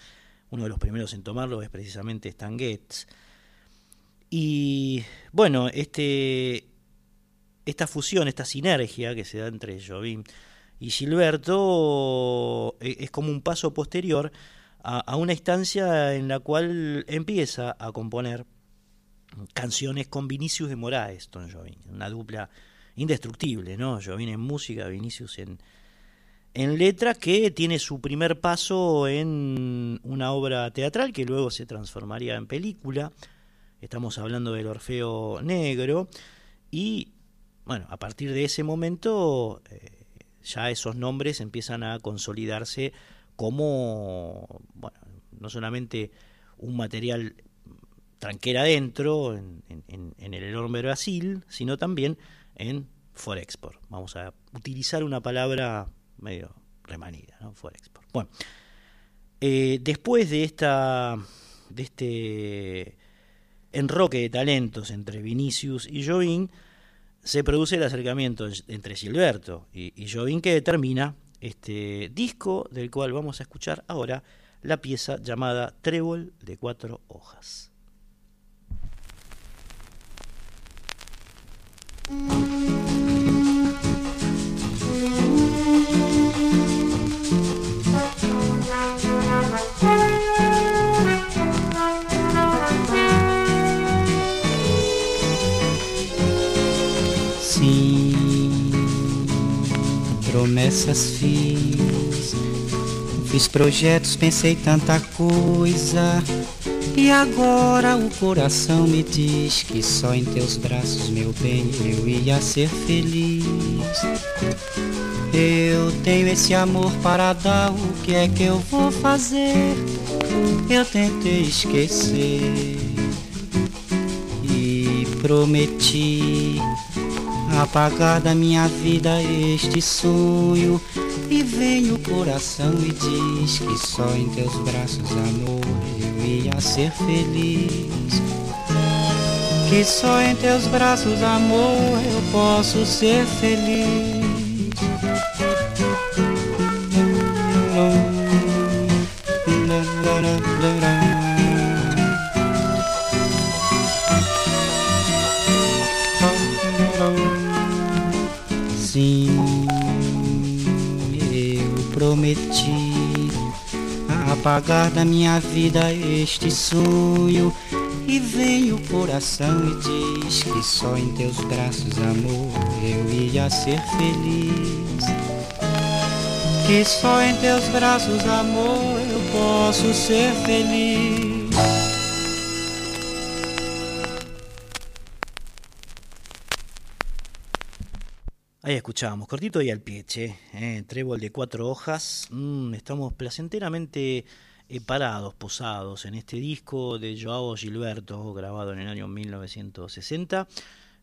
Uno de los primeros en tomarlo es precisamente Stan Getz. Y bueno, este, esta fusión, esta sinergia que se da entre Jobim y Gilberto eh, es como un paso posterior a, una instancia en la cual empieza a componer canciones con Vinicius de Moraes, Don una dupla indestructible, ¿no? Jovin en música, Vinicius en, en letra, que tiene su primer paso en una obra teatral que luego se transformaría en película. Estamos hablando del Orfeo Negro y, bueno, a partir de ese momento eh, ya esos nombres empiezan a consolidarse como, bueno, no solamente un material tranquera adentro, en, el enorme Brasil, sino también en Forexport. Vamos a utilizar una palabra medio remanida, ¿no? Forexport. Bueno, eh, después de esta de este enroque de talentos entre Vinicius y Jovín, se produce el acercamiento entre Gilberto y, y Jovín que determina este disco del cual vamos a escuchar ahora la pieza llamada Trébol de cuatro hojas. Promessas fiz, fiz projetos, pensei tanta coisa e agora o coração me diz que só em teus braços, meu bem, eu ia ser feliz. Eu tenho esse amor para dar, o que é que eu vou fazer? Eu tentei esquecer e prometi apagar da minha vida este sonho. E vem o coração e diz que só em teus braços, amor, eu ia ser feliz. Que só em teus braços, amor, eu posso ser feliz. Apagar da minha vida este sonho. E vem o coração e diz que só em teus braços, amor, eu ia ser feliz. Que só em teus braços, amor, eu posso ser feliz. Ahí escuchábamos, cortito y al pie, eh, trébol de cuatro hojas. Mm, estamos placenteramente eh, parados, posados en este disco de Joao Gilberto, grabado en el año 1960.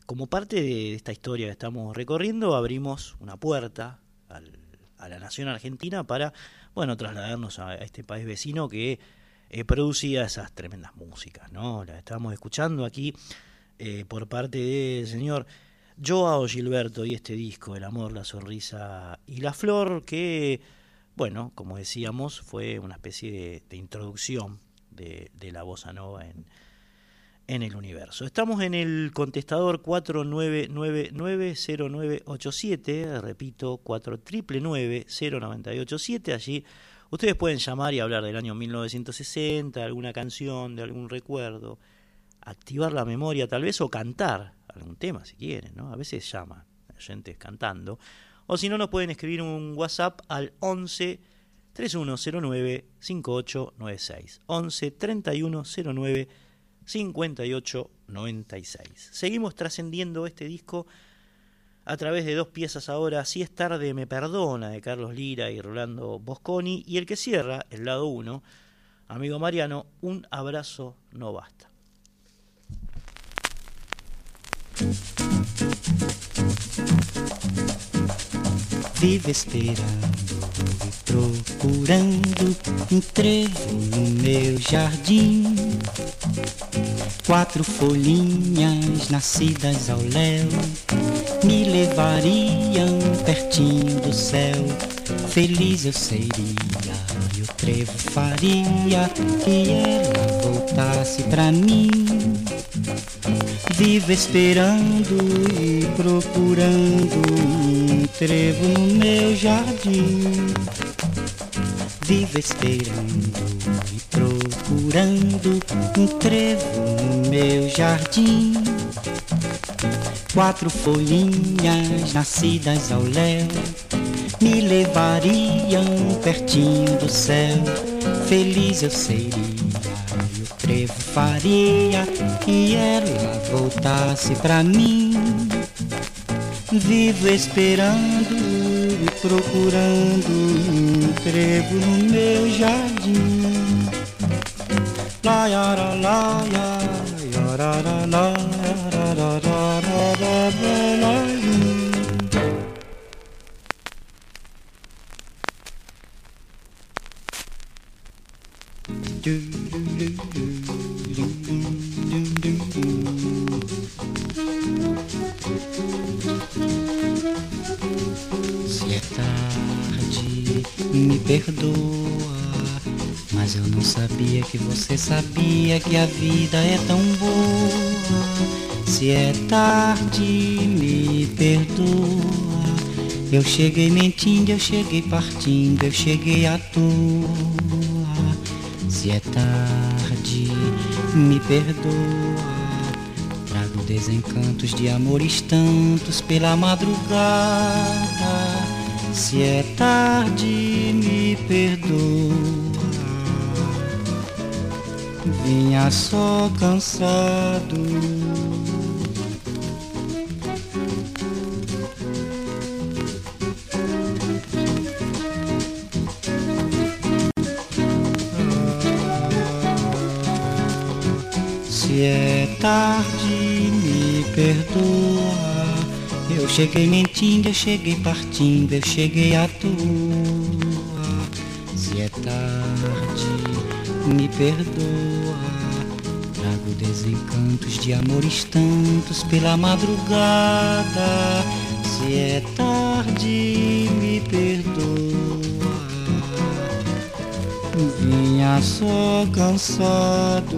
Como parte de esta historia que estamos recorriendo, abrimos una puerta a la nación argentina para, bueno, trasladarnos a, este país vecino que eh, producía esas tremendas músicas, ¿no? Las estamos escuchando aquí por parte del señor Joao Gilberto y este disco, El amor, la sonrisa y la flor, que, bueno, como decíamos, fue una especie de, introducción de, la bossa nova en, en el universo. Estamos en el contestador 49990987, repito, 49990987, allí ustedes pueden llamar y hablar del año 1960, alguna canción, de algún recuerdo, activar la memoria tal vez o cantar algún tema si quieren, ¿no? A veces llaman oyentes cantando. O si no, nos pueden escribir un WhatsApp al 11 3109 5896. 11 3109 5896. Seguimos trascendiendo este disco a través de dos piezas ahora, Si es tarde me perdona, de Carlos Lira y Rolando Bosconi, y el que cierra, el lado 1, Amigo Mariano, un abrazo no basta. Vive esperando e procurando um trevo no meu jardim. Quatro folhinhas nascidas ao léu me levariam pertinho do céu. Feliz eu seria e o trevo faria que ela voltasse pra mim. Vivo esperando e procurando um trevo no meu jardim. Vivo esperando e procurando um trevo no meu jardim. Quatro folhinhas nascidas ao léu me levariam pertinho do céu. Feliz eu seria você faria que ela voltasse pra mim? Vivo esperando e procurando um trevo no meu jardim. Lá, yara, lá, yara, yara, la yara, la lá, lá, lá, lá, lá, lá, você sabia que a vida é tão boa. Se é tarde, me perdoa. Eu cheguei mentindo, eu cheguei partindo, eu cheguei à toa. Se é tarde, me perdoa. Trago desencantos de amores tantos pela madrugada. Se é tarde, me perdoa. Vinha só cansado. Se é tarde, me perdoa. Eu cheguei mentindo, eu cheguei partindo, eu cheguei à toa. Se é tarde, me perdoa. Desencantos de amores tantos pela madrugada. Se é tarde, me perdoa. Vinha só cansado.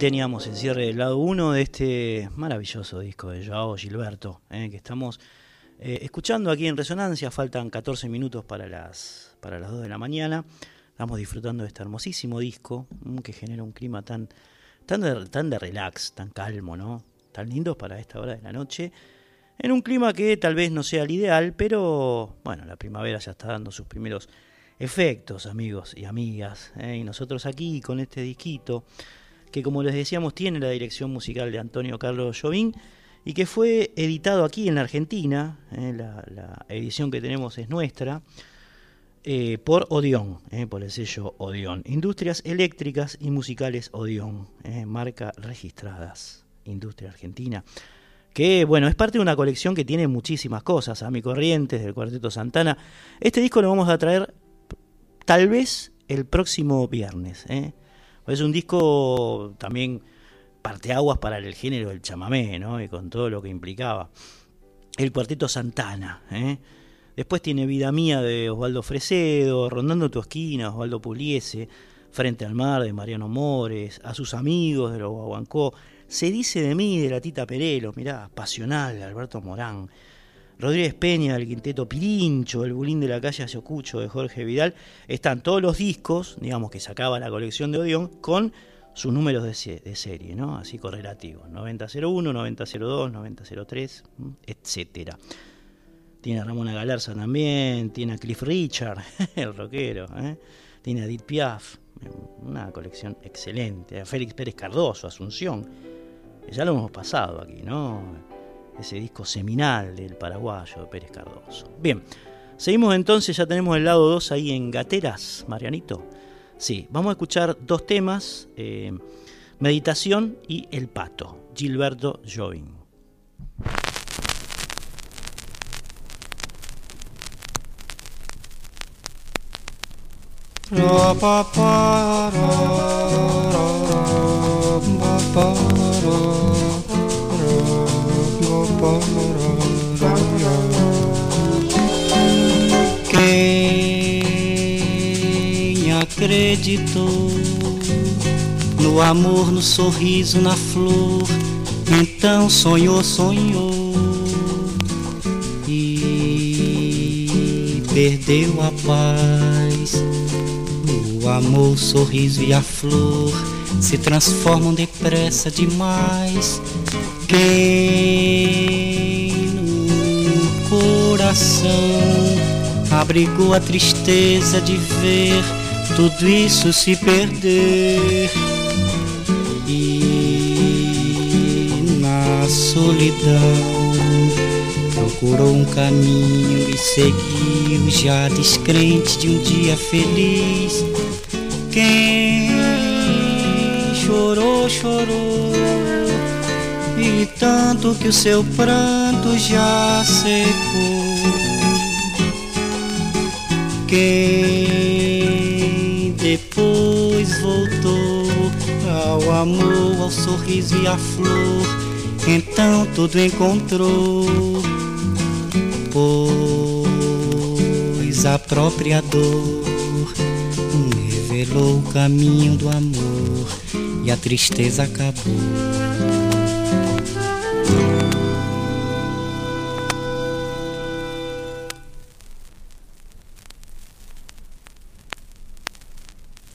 Teníamos el cierre del lado 1 de este maravilloso disco de Joao Gilberto, eh, que estamos eh, escuchando aquí en Resonancia. Faltan 14 minutos para las, para las 2 de la mañana. Estamos disfrutando de este hermosísimo disco mm, que genera un clima tan, tan, de, relax, tan calmo, ¿no? Tan lindo para esta hora de la noche. En un clima que tal vez no sea el ideal, pero bueno, la primavera ya está dando sus primeros efectos, amigos y amigas. ¿eh? Y nosotros aquí con este disquito que como les decíamos tiene la dirección musical de Antonio Carlos Jovín y que fue editado aquí en la Argentina, eh, la, edición que tenemos es nuestra, eh, por Odeón, eh, por el sello Odeón. Industrias eléctricas y musicales Odeón, marca registradas, Industria Argentina. Que bueno, es parte de una colección que tiene muchísimas cosas, a mi corrientes del Cuarteto Santana. Este disco lo vamos a traer tal vez el próximo viernes. Es un disco también parteaguas para el género del chamamé, ¿no? Y con todo lo que implicaba. El Cuarteto Santana, ¿eh? Después tiene Vida Mía de Osvaldo Fresedo, Rondando tu esquina, Osvaldo Puliese, Frente al Mar de Mariano Mores, A sus amigos de los Guaguancó, Se dice de mí de la Tita Perelo, mirá, Pasional de Alberto Morán, Rodríguez Peña del Quinteto Pirincho, El Bulín de la Calle Ayocucho de Jorge Vidal, están todos los discos, digamos que sacaba la colección de Odeón, con sus números de, de serie, ¿no? Así correlativos, 9001, 9002, 9003, etcétera. Tiene a Ramona Galarza también, tiene a Cliff Richard, el rockero, ¿eh? tiene a Edith Piaf, una colección excelente, Félix Pérez Cardoso, Asunción, ya lo hemos pasado aquí, ¿no? Ese disco seminal del paraguayo de Pérez Cardoso. Bien, seguimos entonces, ya tenemos el lado 2 ahí en Gateras, Marianito. Sí, vamos a escuchar dos temas, eh, Meditación y El Pato, Gilberto Jovin. Acreditou no amor, no sorriso, na flor, então sonhou, sonhou e perdeu a paz. O amor, o sorriso e a flor se transformam depressa demais quem no coração abrigou a tristeza de ver tudo isso se perder e na solidão procurou um caminho e seguiu já descrente de um dia feliz quem chorou chorou e tanto que o seu pranto já secou. Quem depois voltou ao amor, ao sorriso e à flor, então tudo encontrou. Pois a própria dor revelou o caminho do amor e a tristeza acabou.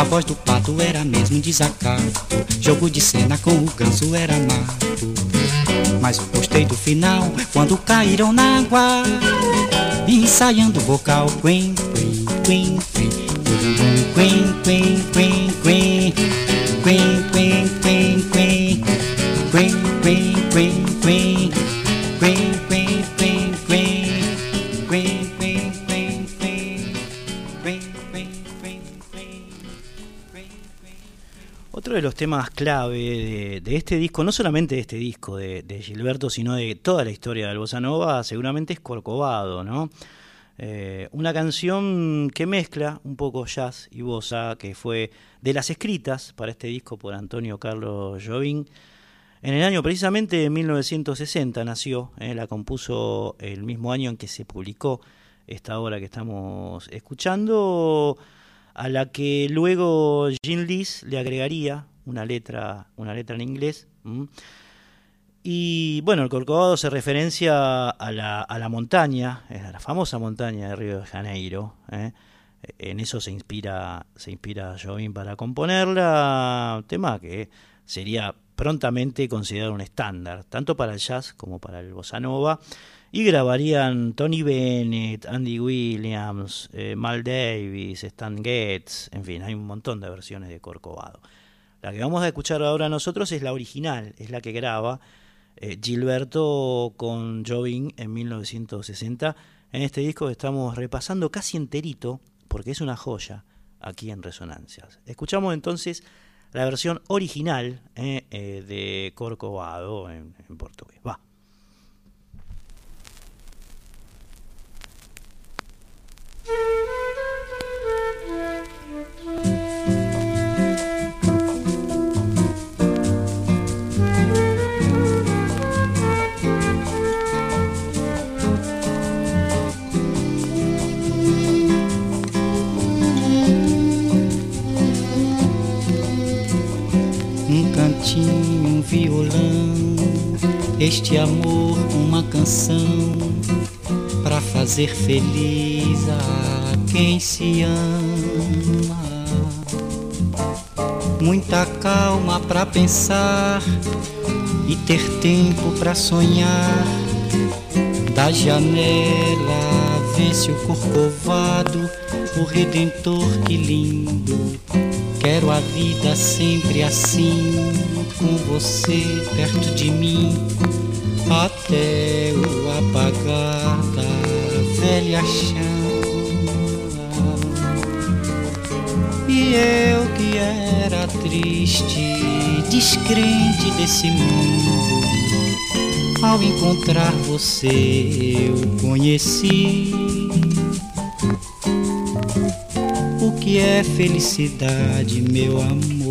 a voz do pato era mesmo um desacato. Jogo de cena com o ganso era mato. Mas eu gostei do final, quando caíram na água, ensaiando o vocal. Quim, quim, quim, quim. Quim, quim, quim, quim. Quim, quim, quim, quim. Quim, quim, quim, quim. Quim, de los temas clave de, de, este disco, no solamente de este disco de, de, Gilberto, sino de toda la historia del Bossa Nova, seguramente es Corcovado, ¿no? Eh, una canción que mezcla un poco jazz y bossa, que fue de las escritas para este disco por Antonio Carlos Jobim. En el año precisamente 1960 nació, eh, la compuso el mismo año en que se publicó esta obra que estamos escuchando, a la que luego Jean Lis le agregaría una letra, una letra en inglés. Y bueno, el Corcovado se referencia a la, a la montaña, a la famosa montaña de Río de Janeiro. ¿eh? En eso se inspira, se inspira para componerla, tema que sería prontamente considerado un estándar, tanto para el jazz como para el bossa nova. Y grabarían Tony Bennett, Andy Williams, eh, Mal Davis, Stan Getz, en fin, hay un montón de versiones de Corcovado. La que vamos a escuchar ahora nosotros es la original, es la que graba eh, Gilberto con Jobim en 1960. En este disco estamos repasando casi enterito, porque es una joya, aquí en Resonancias. Escuchamos entonces la versión original eh, eh, de Corcovado en, en portugués. Va. Um violão, este amor uma canção para fazer feliz a quem se ama. Muita calma para pensar e ter tempo para sonhar. Da janela vence o corcovado, o redentor que lindo Quero a vida sempre assim, com você perto de mim, até o apagar da velha chama. E eu que era triste, descrente desse mundo, ao encontrar você eu conheci que é felicidade, meu amor.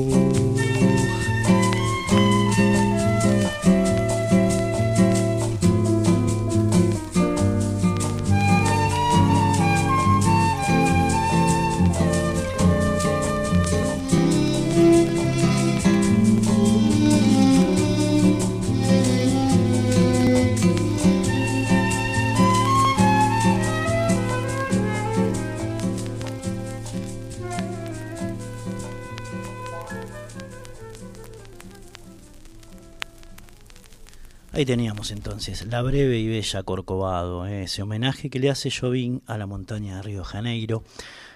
Ahí teníamos entonces la breve y bella Corcovado, ¿eh? ese homenaje que le hace Jobim a la montaña de Río Janeiro,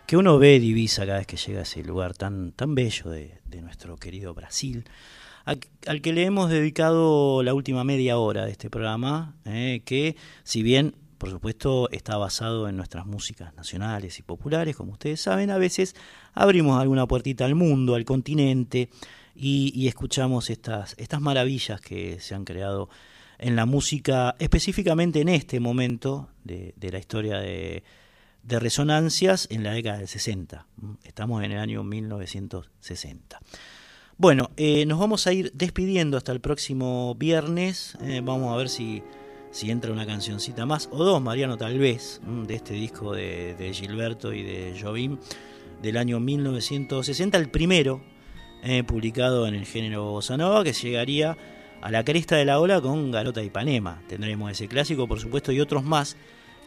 que uno ve divisa cada vez que llega a ese lugar tan, tan bello de, nuestro querido Brasil, al, que le hemos dedicado la última media hora de este programa, ¿eh? que si bien por supuesto está basado en nuestras músicas nacionales y populares, como ustedes saben, a veces abrimos alguna puertita al mundo, al continente, y, y escuchamos estas, estas maravillas que se han creado en la música, específicamente en este momento de, la historia de, de, resonancias en la década del 60. Estamos en el año 1960. Bueno, eh, nos vamos a ir despidiendo hasta el próximo viernes. Eh, vamos a ver si, si entra una cancioncita más, o dos, Mariano, tal vez, mm, de este disco de, de Gilberto y de Jobim del año 1960, el primero eh, publicado en el género bossa nova, que llegaría a la cresta de la ola con Garota y Ipanema. Tendremos ese clásico, por supuesto, y otros más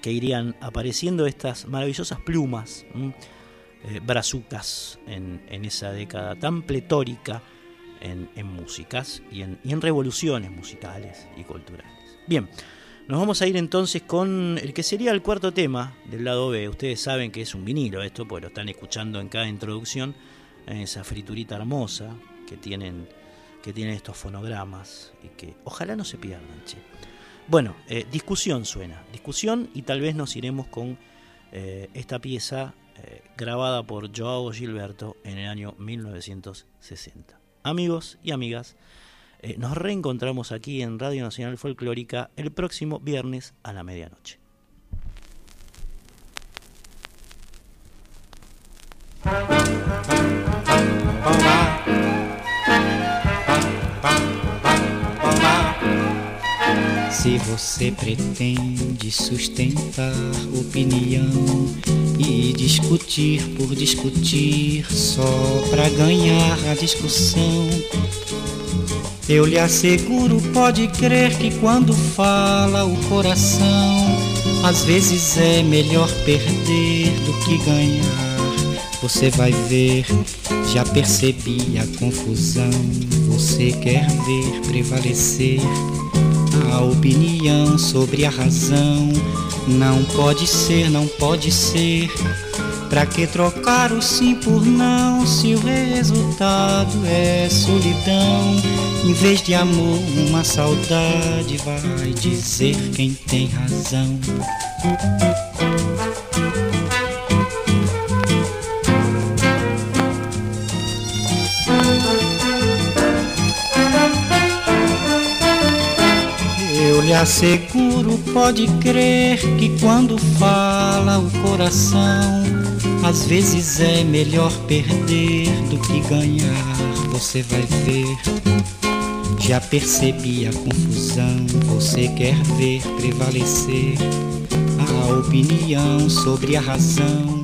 que irían apareciendo estas maravillosas plumas. Eh, brazucas en, esa década tan pletórica en, músicas y en, y en, revoluciones musicales y culturales. Bien, nos vamos a ir entonces con el que sería el cuarto tema del lado B. Ustedes saben que es un vinilo esto, pues lo están escuchando en cada introducción, en esa friturita hermosa que tienen, que tienen estos fonogramas y que ojalá no se pierdan. Bueno, eh, discusión suena, discusión y tal vez nos iremos con eh, esta pieza eh, grabada por Joao Gilberto en el año 1960. Amigos y amigas, nos reencontramos aquí en Radio Nacional Folclórica el próximo viernes a la medianoche. Se você pretende sustentar opinião e discutir por discutir só para ganhar a discussão, eu lhe asseguro, pode crer que quando fala o coração, às vezes é melhor perder do que ganhar. Você vai ver, já percebi a confusão. Você quer ver prevalecer a opinião sobre a razão. Não pode ser, não pode ser. Pra que trocar o sim por não se o resultado é solidão? Em vez de amor, uma saudade vai dizer quem tem razão. Lhe asseguro, pode crer que quando fala o coração, às vezes é melhor perder do que ganhar. Você vai ver. Já percebi a confusão, você quer ver prevalecer a opinião sobre a razão